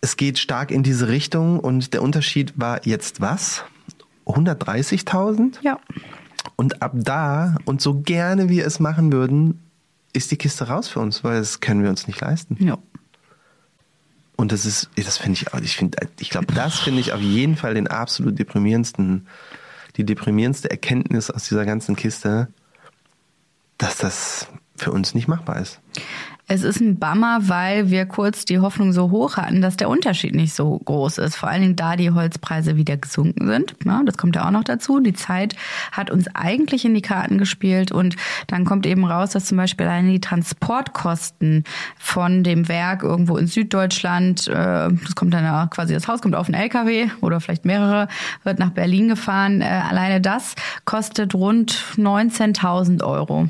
es geht stark in diese Richtung und der Unterschied war jetzt was? 130.000? Ja. Und ab da, und so gerne wir es machen würden, ist die Kiste raus für uns, weil das können wir uns nicht leisten. Ja. Und das ist, das finde ich, ich finde, ich glaube, das finde ich auf jeden Fall den absolut deprimierendsten, die deprimierendste Erkenntnis aus dieser ganzen Kiste, dass das für uns nicht machbar ist. Es ist ein Bummer, weil wir kurz die Hoffnung so hoch hatten, dass der Unterschied nicht so groß ist. Vor allen Dingen da die Holzpreise wieder gesunken sind. Ja, das kommt ja auch noch dazu. Die Zeit hat uns eigentlich in die Karten gespielt und dann kommt eben raus, dass zum Beispiel alleine die Transportkosten von dem Werk irgendwo in Süddeutschland, äh, das kommt dann quasi, das Haus kommt auf einen LKW oder vielleicht mehrere, wird nach Berlin gefahren. Äh, alleine das kostet rund 19.000 Euro.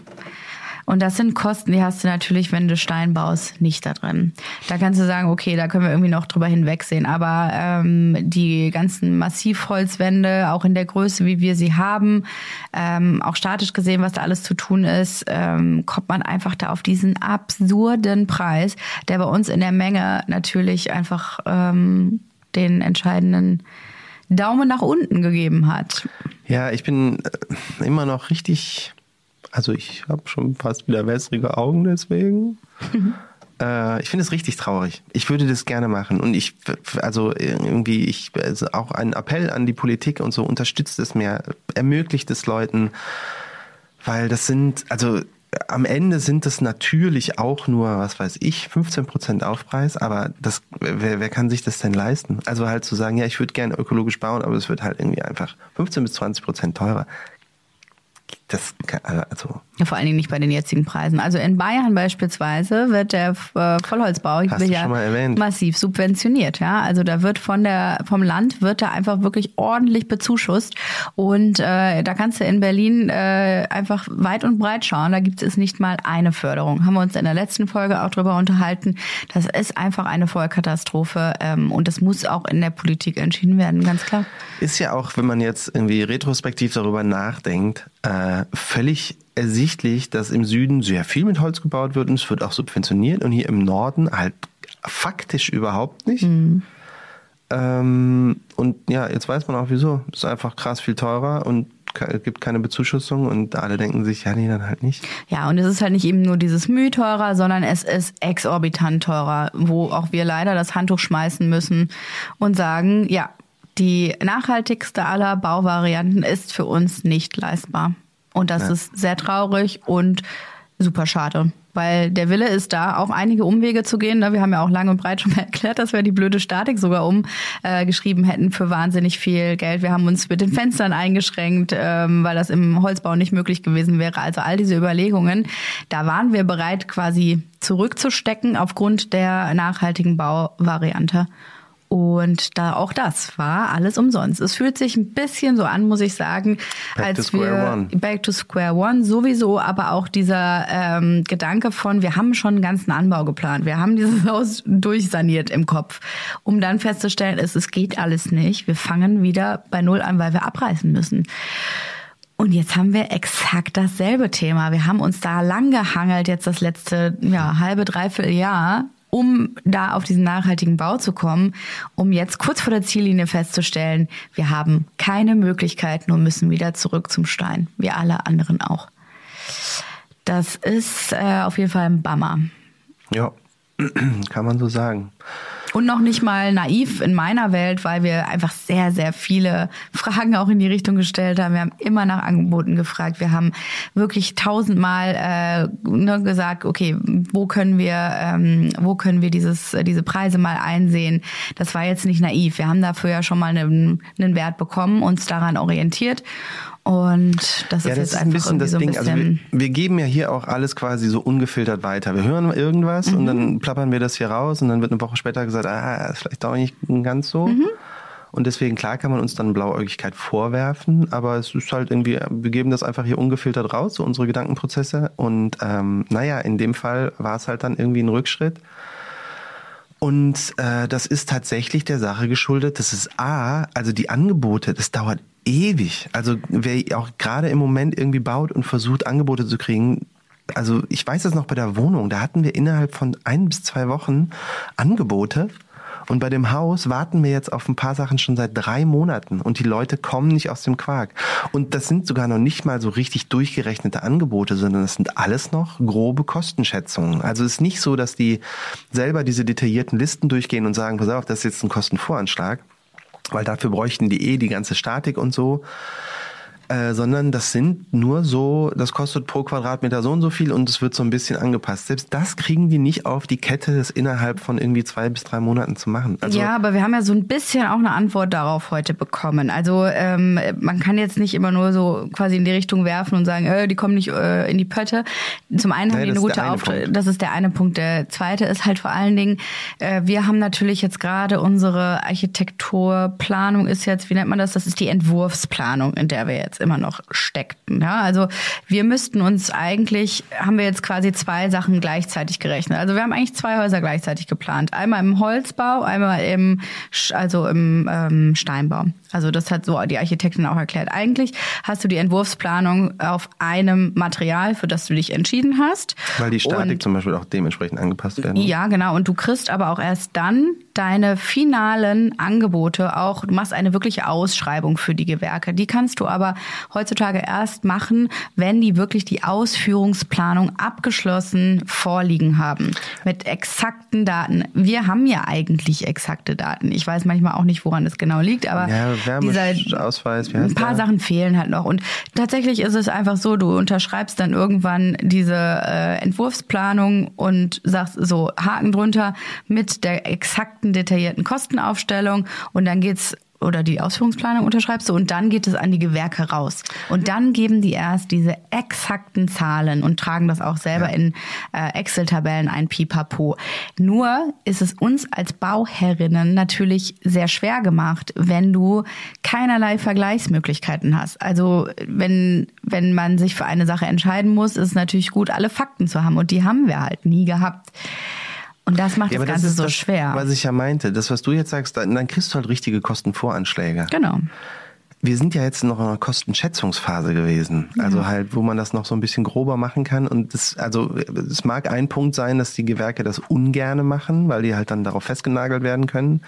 Und das sind Kosten, die hast du natürlich, wenn du Stein baust, nicht da drin. Da kannst du sagen, okay, da können wir irgendwie noch drüber hinwegsehen. Aber ähm, die ganzen Massivholzwände, auch in der Größe, wie wir sie haben, ähm, auch statisch gesehen, was da alles zu tun ist, ähm, kommt man einfach da auf diesen absurden Preis, der bei uns in der Menge natürlich einfach ähm, den entscheidenden Daumen nach unten gegeben hat. Ja, ich bin äh, immer noch richtig also ich habe schon fast wieder wässrige Augen deswegen. Mhm. Äh, ich finde es richtig traurig. Ich würde das gerne machen. Und ich, also irgendwie, ich, also auch ein Appell an die Politik und so, unterstützt es mehr, ermöglicht es Leuten, weil das sind, also am Ende sind es natürlich auch nur, was weiß ich, 15% Aufpreis, aber das, wer, wer kann sich das denn leisten? Also halt zu sagen, ja, ich würde gerne ökologisch bauen, aber es wird halt irgendwie einfach 15 bis 20% teurer das, also. Ja, vor allen Dingen nicht bei den jetzigen Preisen. Also in Bayern beispielsweise wird der äh, Vollholzbau ja massiv subventioniert. Ja, also da wird von der vom Land wird da einfach wirklich ordentlich bezuschusst und äh, da kannst du in Berlin äh, einfach weit und breit schauen. Da gibt es nicht mal eine Förderung. Haben wir uns in der letzten Folge auch drüber unterhalten. Das ist einfach eine Vollkatastrophe ähm, und das muss auch in der Politik entschieden werden, ganz klar. Ist ja auch, wenn man jetzt irgendwie retrospektiv darüber nachdenkt, äh, völlig ersichtlich, dass im Süden sehr viel mit Holz gebaut wird und es wird auch subventioniert und hier im Norden halt faktisch überhaupt nicht. Mhm. Ähm, und ja, jetzt weiß man auch wieso. Es ist einfach krass viel teurer und es gibt keine Bezuschussung und alle denken sich, ja, nee, dann halt nicht. Ja, und es ist halt nicht eben nur dieses Mühe teurer, sondern es ist exorbitant teurer, wo auch wir leider das Handtuch schmeißen müssen und sagen, ja, die nachhaltigste aller Bauvarianten ist für uns nicht leistbar. Und das ja. ist sehr traurig und super schade. Weil der Wille ist da, auch einige Umwege zu gehen. Ne? Wir haben ja auch lange und breit schon mal erklärt, dass wir die blöde Statik sogar umgeschrieben äh, hätten für wahnsinnig viel Geld. Wir haben uns mit den Fenstern eingeschränkt, ähm, weil das im Holzbau nicht möglich gewesen wäre. Also all diese Überlegungen, da waren wir bereit, quasi zurückzustecken aufgrund der nachhaltigen Bauvariante. Und da auch das war alles umsonst. Es fühlt sich ein bisschen so an, muss ich sagen, back als wir one. Back to Square One sowieso, aber auch dieser ähm, Gedanke von, wir haben schon einen ganzen Anbau geplant, wir haben dieses Haus durchsaniert im Kopf, um dann festzustellen, es, es geht alles nicht. Wir fangen wieder bei Null an, weil wir abreißen müssen. Und jetzt haben wir exakt dasselbe Thema. Wir haben uns da lang gehangelt, jetzt das letzte ja, halbe, dreiviertel Jahr um da auf diesen nachhaltigen Bau zu kommen, um jetzt kurz vor der Ziellinie festzustellen, wir haben keine Möglichkeiten und müssen wieder zurück zum Stein, wie alle anderen auch. Das ist äh, auf jeden Fall ein Bummer. Ja, kann man so sagen. Und noch nicht mal naiv in meiner Welt, weil wir einfach sehr, sehr viele Fragen auch in die Richtung gestellt haben. Wir haben immer nach Angeboten gefragt. Wir haben wirklich tausendmal äh, ne, gesagt, okay, wo können wir, ähm, wo können wir dieses, diese Preise mal einsehen? Das war jetzt nicht naiv. Wir haben dafür ja schon mal einen, einen Wert bekommen, uns daran orientiert. Und das ja, ist das jetzt ist ein bisschen das so Ding. Also wir, wir, geben ja hier auch alles quasi so ungefiltert weiter. Wir hören irgendwas mhm. und dann plappern wir das hier raus und dann wird eine Woche später gesagt, ah, ist vielleicht doch nicht ganz so. Mhm. Und deswegen, klar kann man uns dann Blauäugigkeit vorwerfen, aber es ist halt irgendwie, wir geben das einfach hier ungefiltert raus, so unsere Gedankenprozesse. Und ähm, naja, in dem Fall war es halt dann irgendwie ein Rückschritt. Und äh, das ist tatsächlich der Sache geschuldet. Das ist A, also die Angebote, das dauert ewig. Also wer auch gerade im Moment irgendwie baut und versucht, Angebote zu kriegen, also ich weiß das noch bei der Wohnung, da hatten wir innerhalb von ein bis zwei Wochen Angebote. Und bei dem Haus warten wir jetzt auf ein paar Sachen schon seit drei Monaten und die Leute kommen nicht aus dem Quark. Und das sind sogar noch nicht mal so richtig durchgerechnete Angebote, sondern das sind alles noch grobe Kostenschätzungen. Also es ist nicht so, dass die selber diese detaillierten Listen durchgehen und sagen, pass auf, das ist jetzt ein Kostenvoranschlag, weil dafür bräuchten die eh die ganze Statik und so. Äh, sondern das sind nur so, das kostet pro Quadratmeter so und so viel und es wird so ein bisschen angepasst. Selbst das kriegen die nicht auf die Kette, das innerhalb von irgendwie zwei bis drei Monaten zu machen. Also ja, aber wir haben ja so ein bisschen auch eine Antwort darauf heute bekommen. Also ähm, man kann jetzt nicht immer nur so quasi in die Richtung werfen und sagen, äh, die kommen nicht äh, in die Pötte. Zum einen haben die eine gute Auftritt. Das ist der eine Punkt. Der zweite ist halt vor allen Dingen, äh, wir haben natürlich jetzt gerade unsere Architekturplanung ist jetzt, wie nennt man das? Das ist die Entwurfsplanung, in der wir jetzt jetzt immer noch steckten. Ja, also wir müssten uns eigentlich, haben wir jetzt quasi zwei Sachen gleichzeitig gerechnet. Also wir haben eigentlich zwei Häuser gleichzeitig geplant. Einmal im Holzbau, einmal im, also im ähm, Steinbau. Also das hat so die Architektin auch erklärt. Eigentlich hast du die Entwurfsplanung auf einem Material, für das du dich entschieden hast. Weil die Statik und, zum Beispiel auch dementsprechend angepasst werden. Ja, genau. Und du kriegst aber auch erst dann deine finalen Angebote auch, du machst eine wirkliche Ausschreibung für die Gewerke. Die kannst du aber heutzutage erst machen, wenn die wirklich die Ausführungsplanung abgeschlossen vorliegen haben. Mit exakten Daten. Wir haben ja eigentlich exakte Daten. Ich weiß manchmal auch nicht, woran es genau liegt, aber ja, dieser Ausweis, wie heißt ein paar der? Sachen fehlen halt noch. Und tatsächlich ist es einfach so, du unterschreibst dann irgendwann diese äh, Entwurfsplanung und sagst so Haken drunter mit der exakten detaillierten Kostenaufstellung und dann geht's oder die Ausführungsplanung unterschreibst du und dann geht es an die Gewerke raus. Und dann geben die erst diese exakten Zahlen und tragen das auch selber ja. in äh, Excel-Tabellen ein Pipapo. Nur ist es uns als Bauherrinnen natürlich sehr schwer gemacht, wenn du keinerlei Vergleichsmöglichkeiten hast. Also wenn, wenn man sich für eine Sache entscheiden muss, ist es natürlich gut, alle Fakten zu haben und die haben wir halt nie gehabt. Und das macht ja, das Ganze das so das, schwer. Was ich ja meinte, das, was du jetzt sagst, dann, dann kriegst du halt richtige Kostenvoranschläge. Genau. Wir sind ja jetzt noch in einer Kostenschätzungsphase gewesen, also ja. halt, wo man das noch so ein bisschen grober machen kann. Und das, also es mag ein Punkt sein, dass die Gewerke das ungerne machen, weil die halt dann darauf festgenagelt werden können.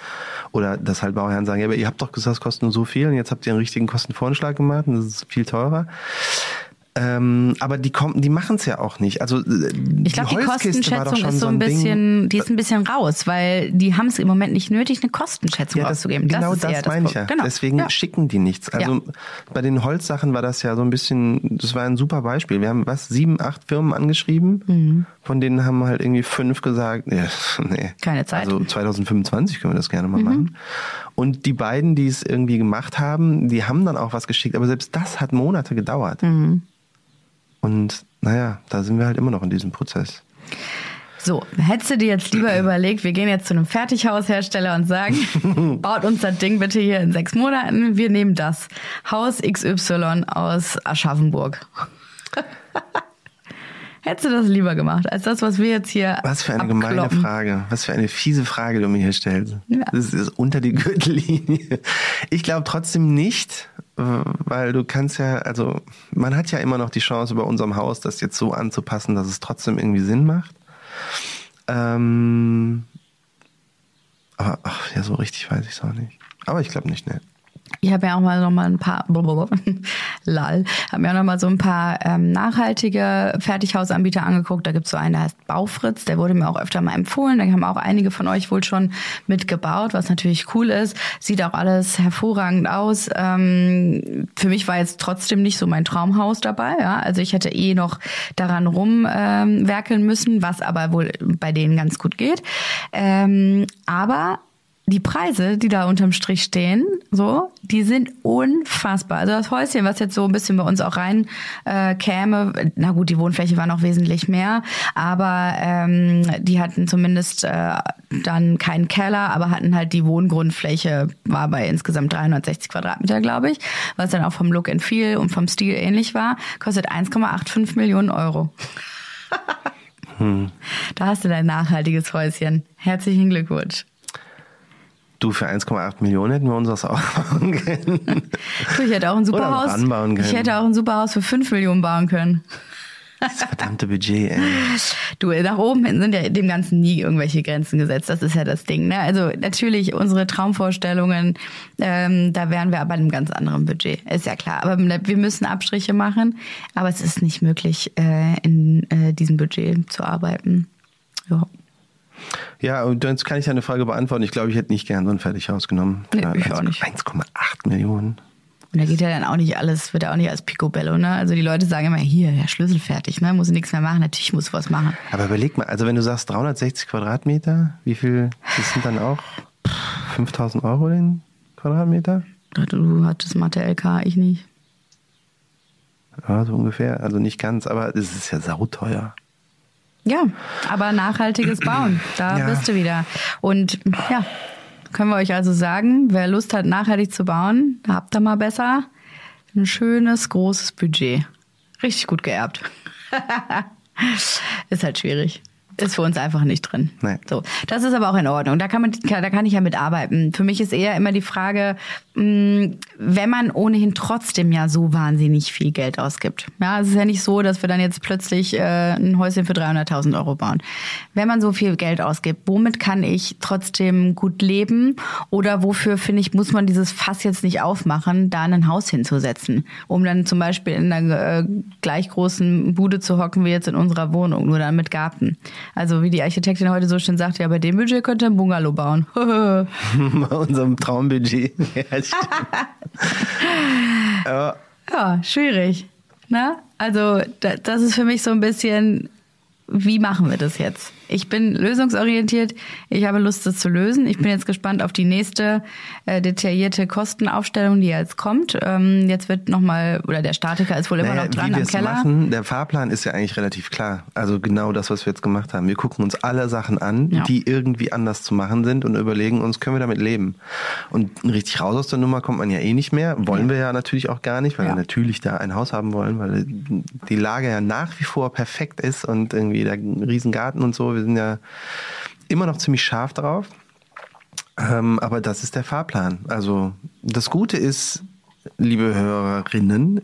Oder dass halt Bauherren sagen, ja, aber ihr habt doch gesagt, es kostet nur so viel und jetzt habt ihr einen richtigen Kostenvoranschlag gemacht und das ist viel teurer. Ähm, aber die kommen, die machen es ja auch nicht. Also äh, ich glaube, die, die Kostenschätzung ist so ein bisschen, Ding. die ist ein bisschen raus, weil die haben es im Moment nicht nötig, eine Kostenschätzung ja, rauszugeben. Genau das, das meine ich ja. Genau. Deswegen ja. schicken die nichts. Also ja. bei den Holzsachen war das ja so ein bisschen, das war ein super Beispiel. Wir haben was sieben, acht Firmen angeschrieben, mhm. von denen haben halt irgendwie fünf gesagt, ja, nee, keine Zeit. Also 2025 können wir das gerne mal mhm. machen. Und die beiden, die es irgendwie gemacht haben, die haben dann auch was geschickt, aber selbst das hat Monate gedauert. Mhm. Und naja, da sind wir halt immer noch in diesem Prozess. So, hättest du dir jetzt lieber überlegt, wir gehen jetzt zu einem Fertighaushersteller und sagen, baut uns das Ding bitte hier in sechs Monaten, wir nehmen das Haus XY aus Aschaffenburg. Hättest du das lieber gemacht, als das, was wir jetzt hier. Was für eine abkloppen. gemeine Frage. Was für eine fiese Frage du mir hier stellst. Ja. Das ist unter die Gürtellinie. Ich glaube trotzdem nicht, weil du kannst ja, also man hat ja immer noch die Chance bei unserem Haus, das jetzt so anzupassen, dass es trotzdem irgendwie Sinn macht. Ähm, aber ach, ja, so richtig weiß ich es auch nicht. Aber ich glaube nicht, ne. Ich habe ja auch mal noch mal ein paar, lal, habe mir auch noch mal so ein paar ähm, nachhaltige Fertighausanbieter angeguckt. Da gibt's so einen, der heißt Baufritz, der wurde mir auch öfter mal empfohlen. Da haben auch einige von euch wohl schon mitgebaut, was natürlich cool ist. Sieht auch alles hervorragend aus. Ähm, für mich war jetzt trotzdem nicht so mein Traumhaus dabei. Ja? Also ich hätte eh noch daran rumwerkeln ähm, müssen, was aber wohl bei denen ganz gut geht. Ähm, aber die Preise, die da unterm Strich stehen, so, die sind unfassbar. Also das Häuschen, was jetzt so ein bisschen bei uns auch rein äh, käme, na gut, die Wohnfläche war noch wesentlich mehr, aber ähm, die hatten zumindest äh, dann keinen Keller, aber hatten halt die Wohngrundfläche, war bei insgesamt 360 Quadratmeter, glaube ich, was dann auch vom Look and Feel und vom Stil ähnlich war, kostet 1,85 Millionen Euro. hm. Da hast du dein nachhaltiges Häuschen. Herzlichen Glückwunsch. Du, für 1,8 Millionen hätten wir unseres auch bauen können. Du, ich hätte auch ein Superhaus. Anbauen können. Ich hätte auch ein Superhaus für 5 Millionen bauen können. Das verdammte Budget, ey. Du, nach oben hin sind ja dem Ganzen nie irgendwelche Grenzen gesetzt. Das ist ja das Ding. Ne? Also natürlich unsere Traumvorstellungen, ähm, da wären wir aber in einem ganz anderen Budget. Ist ja klar. Aber wir müssen Abstriche machen. Aber es ist nicht möglich, äh, in äh, diesem Budget zu arbeiten. Ja. Ja, und jetzt kann ich deine Frage beantworten. Ich glaube, ich hätte nicht gern so ein Fertighaus genommen. Nee, ja, ich auch nicht. 1,8 Millionen. Und da geht ja dann auch nicht alles, wird ja auch nicht als Picobello, ne? Also die Leute sagen immer, hier, der Schlüssel fertig, ne? Muss nichts mehr machen, natürlich muss was machen. Aber überleg mal, also wenn du sagst 360 Quadratmeter, wie viel, das sind dann auch 5000 Euro den Quadratmeter? Du hattest Mathe-LK, ich nicht. Ja, so ungefähr. Also nicht ganz, aber es ist ja sauteuer. Ja, aber nachhaltiges Bauen, da ja. bist du wieder. Und ja, können wir euch also sagen, wer Lust hat, nachhaltig zu bauen, habt ihr mal besser ein schönes, großes Budget. Richtig gut geerbt. Ist halt schwierig ist für uns einfach nicht drin. Nee. So, das ist aber auch in Ordnung. Da kann man, da kann ich ja mitarbeiten. Für mich ist eher immer die Frage, wenn man ohnehin trotzdem ja so wahnsinnig viel Geld ausgibt. Ja, es ist ja nicht so, dass wir dann jetzt plötzlich äh, ein Häuschen für 300.000 Euro bauen. Wenn man so viel Geld ausgibt, womit kann ich trotzdem gut leben? Oder wofür finde ich, muss man dieses Fass jetzt nicht aufmachen, da ein Haus hinzusetzen, um dann zum Beispiel in einer äh, gleich großen Bude zu hocken wie jetzt in unserer Wohnung, nur dann mit Garten. Also wie die Architektin heute so schön sagt, ja, bei dem Budget könnte ein Bungalow bauen. bei unserem Traumbudget. ja. ja, schwierig. Na? Also das ist für mich so ein bisschen, wie machen wir das jetzt? Ich bin lösungsorientiert. Ich habe Lust, das zu lösen. Ich bin jetzt gespannt auf die nächste äh, detaillierte Kostenaufstellung, die jetzt kommt. Ähm, jetzt wird nochmal, oder der Statiker ist wohl immer Naja, noch dran wie am Keller. machen, der Fahrplan ist ja eigentlich relativ klar. Also genau das, was wir jetzt gemacht haben. Wir gucken uns alle Sachen an, Ja. die irgendwie anders zu machen sind und überlegen uns, können wir damit leben? Und richtig raus aus der Nummer kommt man ja eh nicht mehr. Wollen wir ja natürlich auch gar nicht, weil Ja. wir natürlich da ein Haus haben wollen, weil die Lage ja nach wie vor perfekt ist und irgendwie der Riesengarten und so. Wir sind ja immer noch ziemlich scharf drauf. Ähm, aber das ist der Fahrplan. Also das Gute ist, liebe Hörerinnen,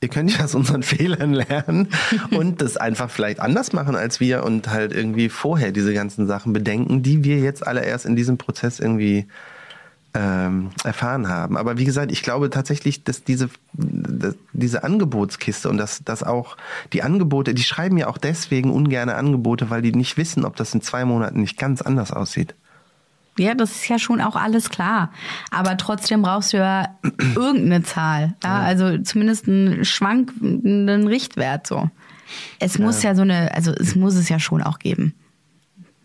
ihr könnt ja aus unseren Fehlern lernen und das einfach vielleicht anders machen als wir und halt irgendwie vorher diese ganzen Sachen bedenken, die wir jetzt alle erst in diesem Prozess irgendwie ähm, erfahren haben. Aber wie gesagt, ich glaube tatsächlich, dass diese, dass diese Angebotskiste und dass, dass auch die Angebote, die schreiben ja auch deswegen ungerne Angebote, weil die nicht wissen, ob das in zwei Monaten nicht ganz anders aussieht. Ja, das ist ja schon auch alles klar. Aber trotzdem brauchst du ja irgendeine Zahl. Ja, also zumindest einen schwankenden Richtwert so. Es muss ja so eine, also es muss es ja schon auch geben.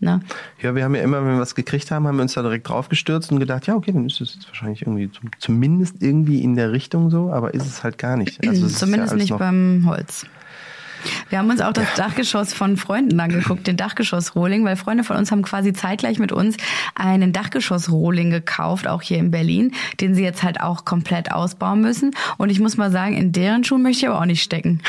Ne? Ja, wir haben ja immer, wenn wir was gekriegt haben, haben wir uns da direkt draufgestürzt und gedacht, ja, okay, dann ist es jetzt wahrscheinlich irgendwie zum, zumindest irgendwie in der Richtung so, aber ist es halt gar nicht. Also ja Zumindest alles nicht beim Holz. Wir haben uns auch das Dachgeschoss von Freunden angeguckt, den Dachgeschoss-Rohling, weil Freunde von uns haben quasi zeitgleich mit uns einen Dachgeschoss-Rohling gekauft, auch hier in Berlin, den sie jetzt halt auch komplett ausbauen müssen. Und ich muss mal sagen, in deren Schuhen möchte ich aber auch nicht stecken.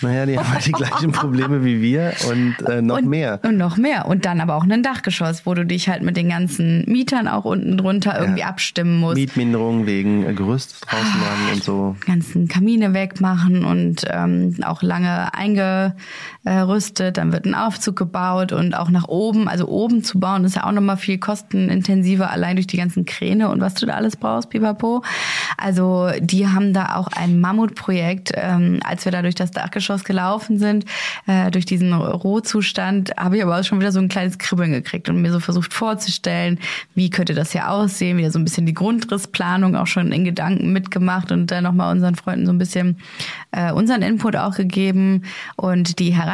Naja, die haben halt die gleichen Probleme wie wir und äh, noch und, mehr. Und noch mehr. Und dann aber auch ein Dachgeschoss, wo du dich halt mit den ganzen Mietern auch unten drunter irgendwie Ja. abstimmen musst. Mietminderung wegen äh, Gerüst draußen dran und so. ganzen Kamine wegmachen und ähm, auch lange einge, eingerüstet. Dann wird ein Aufzug gebaut und auch nach oben. Also oben zu bauen ist ja auch nochmal viel kostenintensiver, allein durch die ganzen Kräne und was du da alles brauchst, pipapo. Also die haben da auch ein Mammutprojekt. Ähm, als wir da durch das Dachgeschoss gelaufen sind, äh, durch diesen Rohzustand, habe ich aber auch schon wieder so ein kleines Kribbeln gekriegt und mir so versucht vorzustellen, wie könnte das hier aussehen, wieder so ein bisschen die Grundrissplanung auch schon in Gedanken mitgemacht und dann nochmal unseren Freunden so ein bisschen äh, unseren Input auch gegeben. Und die Herangehensweise,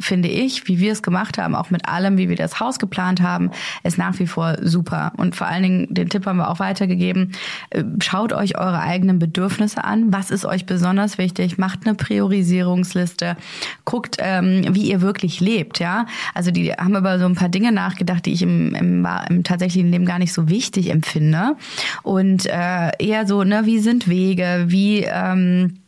finde ich, wie wir es gemacht haben, auch mit allem, wie wir das Haus geplant haben, ist nach wie vor super. Und vor allen Dingen, den Tipp haben wir auch weitergegeben, äh, schaut euch eure eigenen Bedürfnisse an. Was ist euch besonders wichtig? Macht eine Priorisierungsliste. Guckt, ähm, wie ihr wirklich lebt, ja. Also die haben über so ein paar Dinge nachgedacht, die ich im, im, im tatsächlichen Leben gar nicht so wichtig empfinde. Und äh, eher so, ne, wie sind Wege, wie ähm,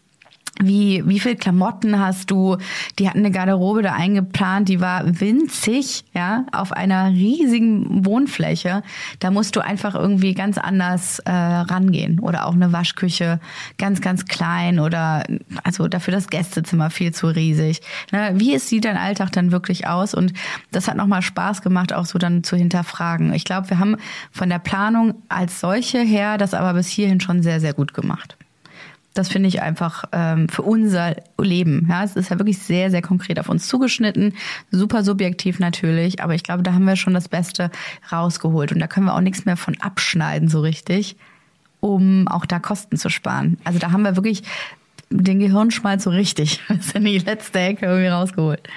wie, wie viel Klamotten hast du? Die hatten eine Garderobe da eingeplant, die war winzig, ja, auf einer riesigen Wohnfläche. Da musst du einfach irgendwie ganz anders äh, rangehen. Oder auch eine Waschküche ganz, ganz klein oder also dafür das Gästezimmer viel zu riesig. Ne, wie sieht dein Alltag dann wirklich aus? Und das hat nochmal Spaß gemacht, auch so dann zu hinterfragen. Ich glaube, wir haben von der Planung als solche her das aber bis hierhin schon sehr, sehr gut gemacht. Das finde ich einfach ähm, für unser Leben. Ja, es ist ja wirklich sehr, sehr konkret auf uns zugeschnitten, super subjektiv natürlich, aber ich glaube, da haben wir schon das Beste rausgeholt und da können wir auch nichts mehr von abschneiden so richtig, um auch da Kosten zu sparen. Also da haben wir wirklich den Gehirnschmalz so richtig bis in die letzte Ecke irgendwie rausgeholt.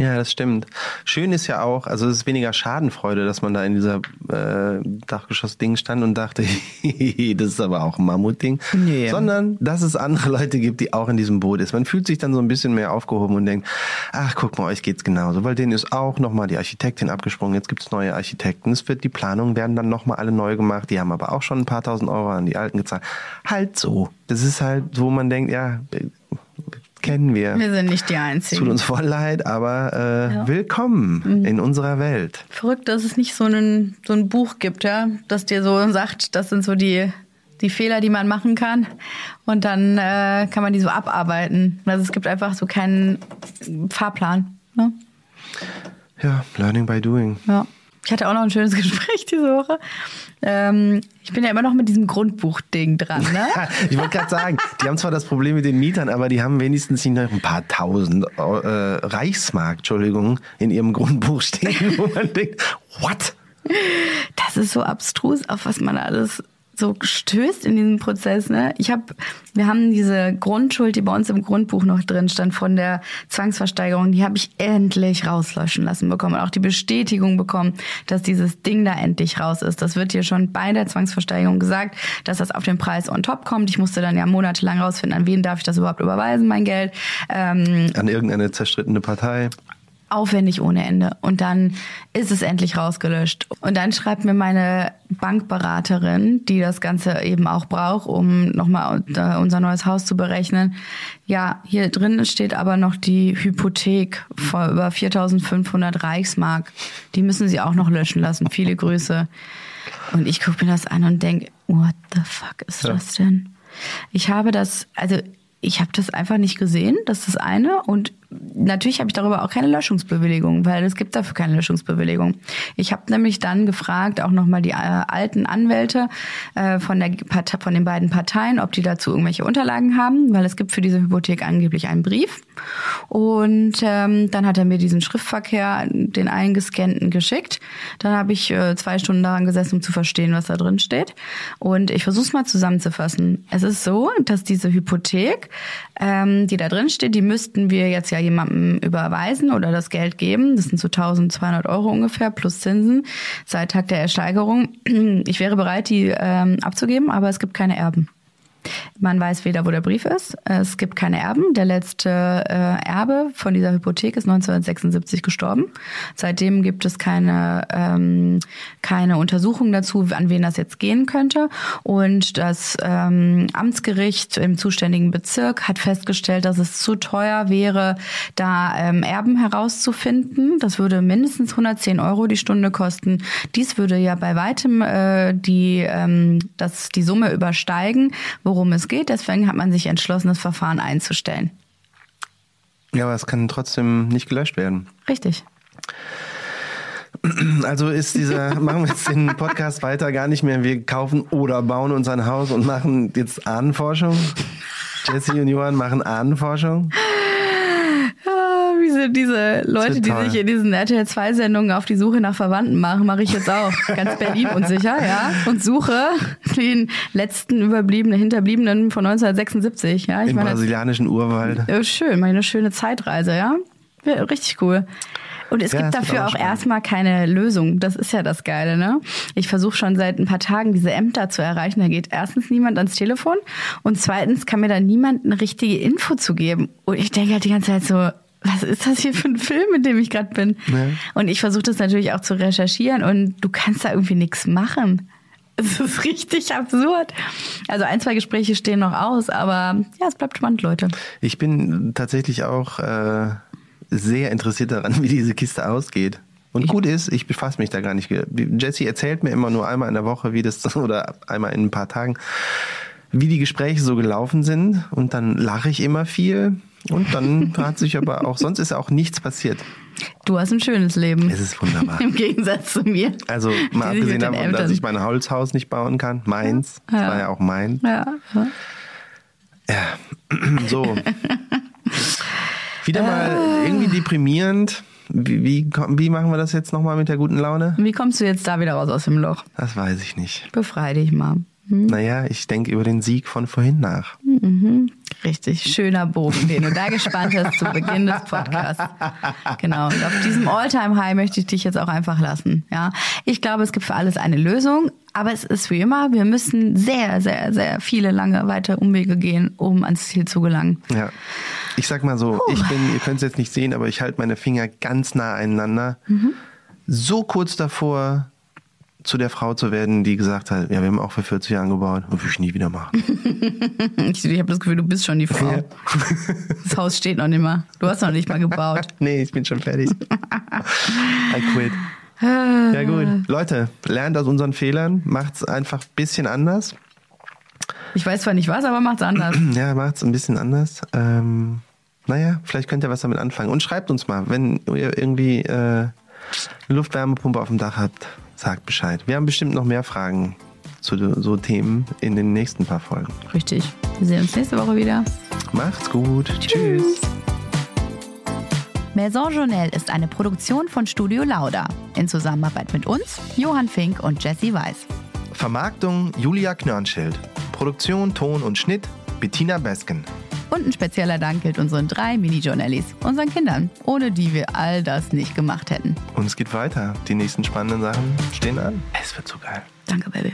Ja, das stimmt. Schön ist ja auch, also es ist weniger Schadenfreude, dass man da in dieser äh, Dachgeschoss-Ding stand und dachte, das ist aber auch ein Mammutding. Nee. Sondern, dass es andere Leute gibt, die auch in diesem Boot ist. Man fühlt sich dann so ein bisschen mehr aufgehoben und denkt, ach, guck mal, euch geht's genauso. Weil denen ist auch nochmal die Architektin abgesprungen. Jetzt gibt's neue Architekten. Es wird, die Planungen werden dann nochmal alle neu gemacht. Die haben aber auch schon ein paar tausend Euro an die Alten gezahlt. Halt so. Das ist halt, wo man denkt, ja, kennen wir. Wir sind nicht die Tut Einzigen. uns voll leid, aber äh, Ja. willkommen in unserer Welt. Verrückt, dass es nicht so, einen, so ein Buch gibt, ja, das dir so sagt, das sind so die, die Fehler, die man machen kann. Und dann äh, kann man die so abarbeiten. Also es gibt einfach so keinen Fahrplan. Ne? Ja, Learning by Doing. Ja. Ich hatte auch noch ein schönes Gespräch diese Woche. Ähm, ich bin ja immer noch mit diesem Grundbuchding dran, ne? Ich wollte gerade sagen, die haben zwar das Problem mit den Mietern, aber die haben wenigstens nicht noch ein paar tausend äh, Reichsmark, Entschuldigung, in ihrem Grundbuch stehen, wo man denkt, what? Das ist so abstrus, auf was man alles so stößt in diesem Prozess. Ne? Ich habe, wir haben diese Grundschuld, die bei uns im Grundbuch noch drin stand von der Zwangsversteigerung, die habe ich endlich rauslöschen lassen bekommen und auch die Bestätigung bekommen, dass dieses Ding da endlich raus ist. Das wird hier schon bei der Zwangsversteigerung gesagt, dass das auf den Preis on top kommt. Ich musste dann ja monatelang rausfinden, an wen darf ich das überhaupt überweisen, mein Geld. Ähm, an irgendeine zerstrittene Partei aufwendig ohne Ende. Und dann ist es endlich rausgelöscht. Und dann schreibt mir meine Bankberaterin, die das Ganze eben auch braucht, um nochmal unser neues Haus zu berechnen. Ja, hier drin steht aber noch die Hypothek vor über 4500 Reichsmark. Die müssen sie auch noch löschen lassen. Viele Grüße. Und ich gucke mir das an und denke, what the fuck ist ja. das denn? Ich habe das, also ich habe das einfach nicht gesehen, das ist das eine. Und natürlich habe ich darüber auch keine Löschungsbewilligung, weil es gibt dafür keine Löschungsbewilligung. Ich habe nämlich dann gefragt, auch nochmal die äh, alten Anwälte äh, von, der von den beiden Parteien, ob die dazu irgendwelche Unterlagen haben, weil es gibt für diese Hypothek angeblich einen Brief. Und ähm, dann hat er mir diesen Schriftverkehr, den eingescannten, geschickt. Dann habe ich äh, zwei Stunden daran gesessen, um zu verstehen, was da drin steht. Und ich versuche es mal zusammenzufassen. Es ist so, dass diese Hypothek, ähm, die da drin steht, die müssten wir jetzt ja jemandem überweisen oder das Geld geben. Das sind so 1200 Euro ungefähr plus Zinsen seit Tag der Ersteigerung. Ich wäre bereit, die ähm, abzugeben, aber es gibt keine Erben. Man weiß weder, wo der Brief ist. Es gibt keine Erben. Der letzte äh, Erbe von dieser Hypothek ist 1976 gestorben. Seitdem gibt es keine, ähm, keine Untersuchung dazu, an wen das jetzt gehen könnte. Und das ähm, Amtsgericht im zuständigen Bezirk hat festgestellt, dass es zu teuer wäre, da ähm, Erben herauszufinden. Das würde mindestens 110 Euro die Stunde kosten. Dies würde ja bei weitem äh, die, ähm, das, die Summe übersteigen, worum es geht. Deswegen hat man sich entschlossen, das Verfahren einzustellen. Ja, aber es kann trotzdem nicht gelöscht werden. Richtig. Also ist dieser, machen wir jetzt den Podcast weiter gar nicht mehr. Wir kaufen oder bauen uns ein Haus und machen jetzt Ahnenforschung. Jesse und Johann machen Ahnenforschung diese, diese Leute, die sich in diesen RTL 2 Sendungen auf die Suche nach Verwandten machen, mache ich jetzt auch. Ganz Berlin und sicher, ja. Und suche den letzten überbliebenen, Hinterbliebenen von 1976, ja. Ich Im meine, brasilianischen Urwald. Schön, meine schöne Zeitreise, ja. ja richtig cool. Und es ja, gibt dafür auch, auch erstmal keine Lösung. Das ist ja das Geile, ne? Ich versuche schon seit ein paar Tagen diese Ämter zu erreichen. Da geht erstens niemand ans Telefon und zweitens kann mir da niemand eine richtige Info zu geben. Und ich denke halt die ganze Zeit so, was ist das hier für ein Film, in dem ich gerade bin? Ja. Und ich versuche das natürlich auch zu recherchieren und du kannst da irgendwie nichts machen. Es ist richtig absurd. Also ein, zwei Gespräche stehen noch aus, aber ja, es bleibt spannend, Leute. Ich bin tatsächlich auch äh, sehr interessiert daran, wie diese Kiste ausgeht. Und gut ist, ich befasse mich da gar nicht. Jesse erzählt mir immer nur einmal in der Woche, wie das, oder einmal in ein paar Tagen, wie die Gespräche so gelaufen sind. Und dann lache ich immer viel und dann hat sich aber auch, sonst ist auch nichts passiert. Du hast ein schönes Leben. Es ist wunderbar. Im Gegensatz zu mir. Also mal abgesehen davon, dass ich mein Holzhaus nicht bauen kann. Meins. Ja. Das war ja auch mein. Ja. ja. So. Wieder mal irgendwie deprimierend. Wie, wie, wie machen wir das jetzt nochmal mit der guten Laune? Wie kommst du jetzt da wieder raus aus dem Loch? Das weiß ich nicht. Befrei dich mal. Hm? Naja, ich denke über den Sieg von vorhin nach. Mhm. Richtig, schöner Bogen, den du da gespannt hast zu Beginn des Podcasts. Genau. Und auf diesem Alltime-High möchte ich dich jetzt auch einfach lassen. Ja, ich glaube, es gibt für alles eine Lösung, aber es ist wie immer, wir müssen sehr, sehr, sehr viele lange weite Umwege gehen, um ans Ziel zu gelangen. Ja. Ich sag mal so, Puh. ich bin, ihr könnt es jetzt nicht sehen, aber ich halte meine Finger ganz nah aneinander. Mhm. So kurz davor, zu der Frau zu werden, die gesagt hat, ja, wir haben auch für 40 Jahre gebaut und will ich nie wieder machen. ich ich habe das Gefühl, du bist schon die Frau. Ja. Das Haus steht noch nicht mal. Du hast noch nicht mal gebaut. nee, ich bin schon fertig. I quit. Ja gut, Leute, lernt aus unseren Fehlern, macht's einfach ein bisschen anders. Ich weiß zwar nicht was, aber macht's anders. Ja, macht's ein bisschen anders. Ähm, naja, vielleicht könnt ihr was damit anfangen. Und schreibt uns mal, wenn ihr irgendwie äh, eine Luftwärmepumpe auf dem Dach habt sagt Bescheid. Wir haben bestimmt noch mehr Fragen zu so Themen in den nächsten paar Folgen. Richtig. Wir sehen uns nächste Woche wieder. Macht's gut. Tschüss. Tschüss. Maison Journal ist eine Produktion von Studio Lauda in Zusammenarbeit mit uns, Johann Fink und Jesse Weiß. Vermarktung Julia Knörnschild. Produktion, Ton und Schnitt Bettina Besken. Und ein spezieller Dank gilt unseren drei Mini-Journalies, unseren Kindern, ohne die wir all das nicht gemacht hätten. Und es geht weiter. Die nächsten spannenden Sachen stehen an. Es wird so geil. Danke, Baby.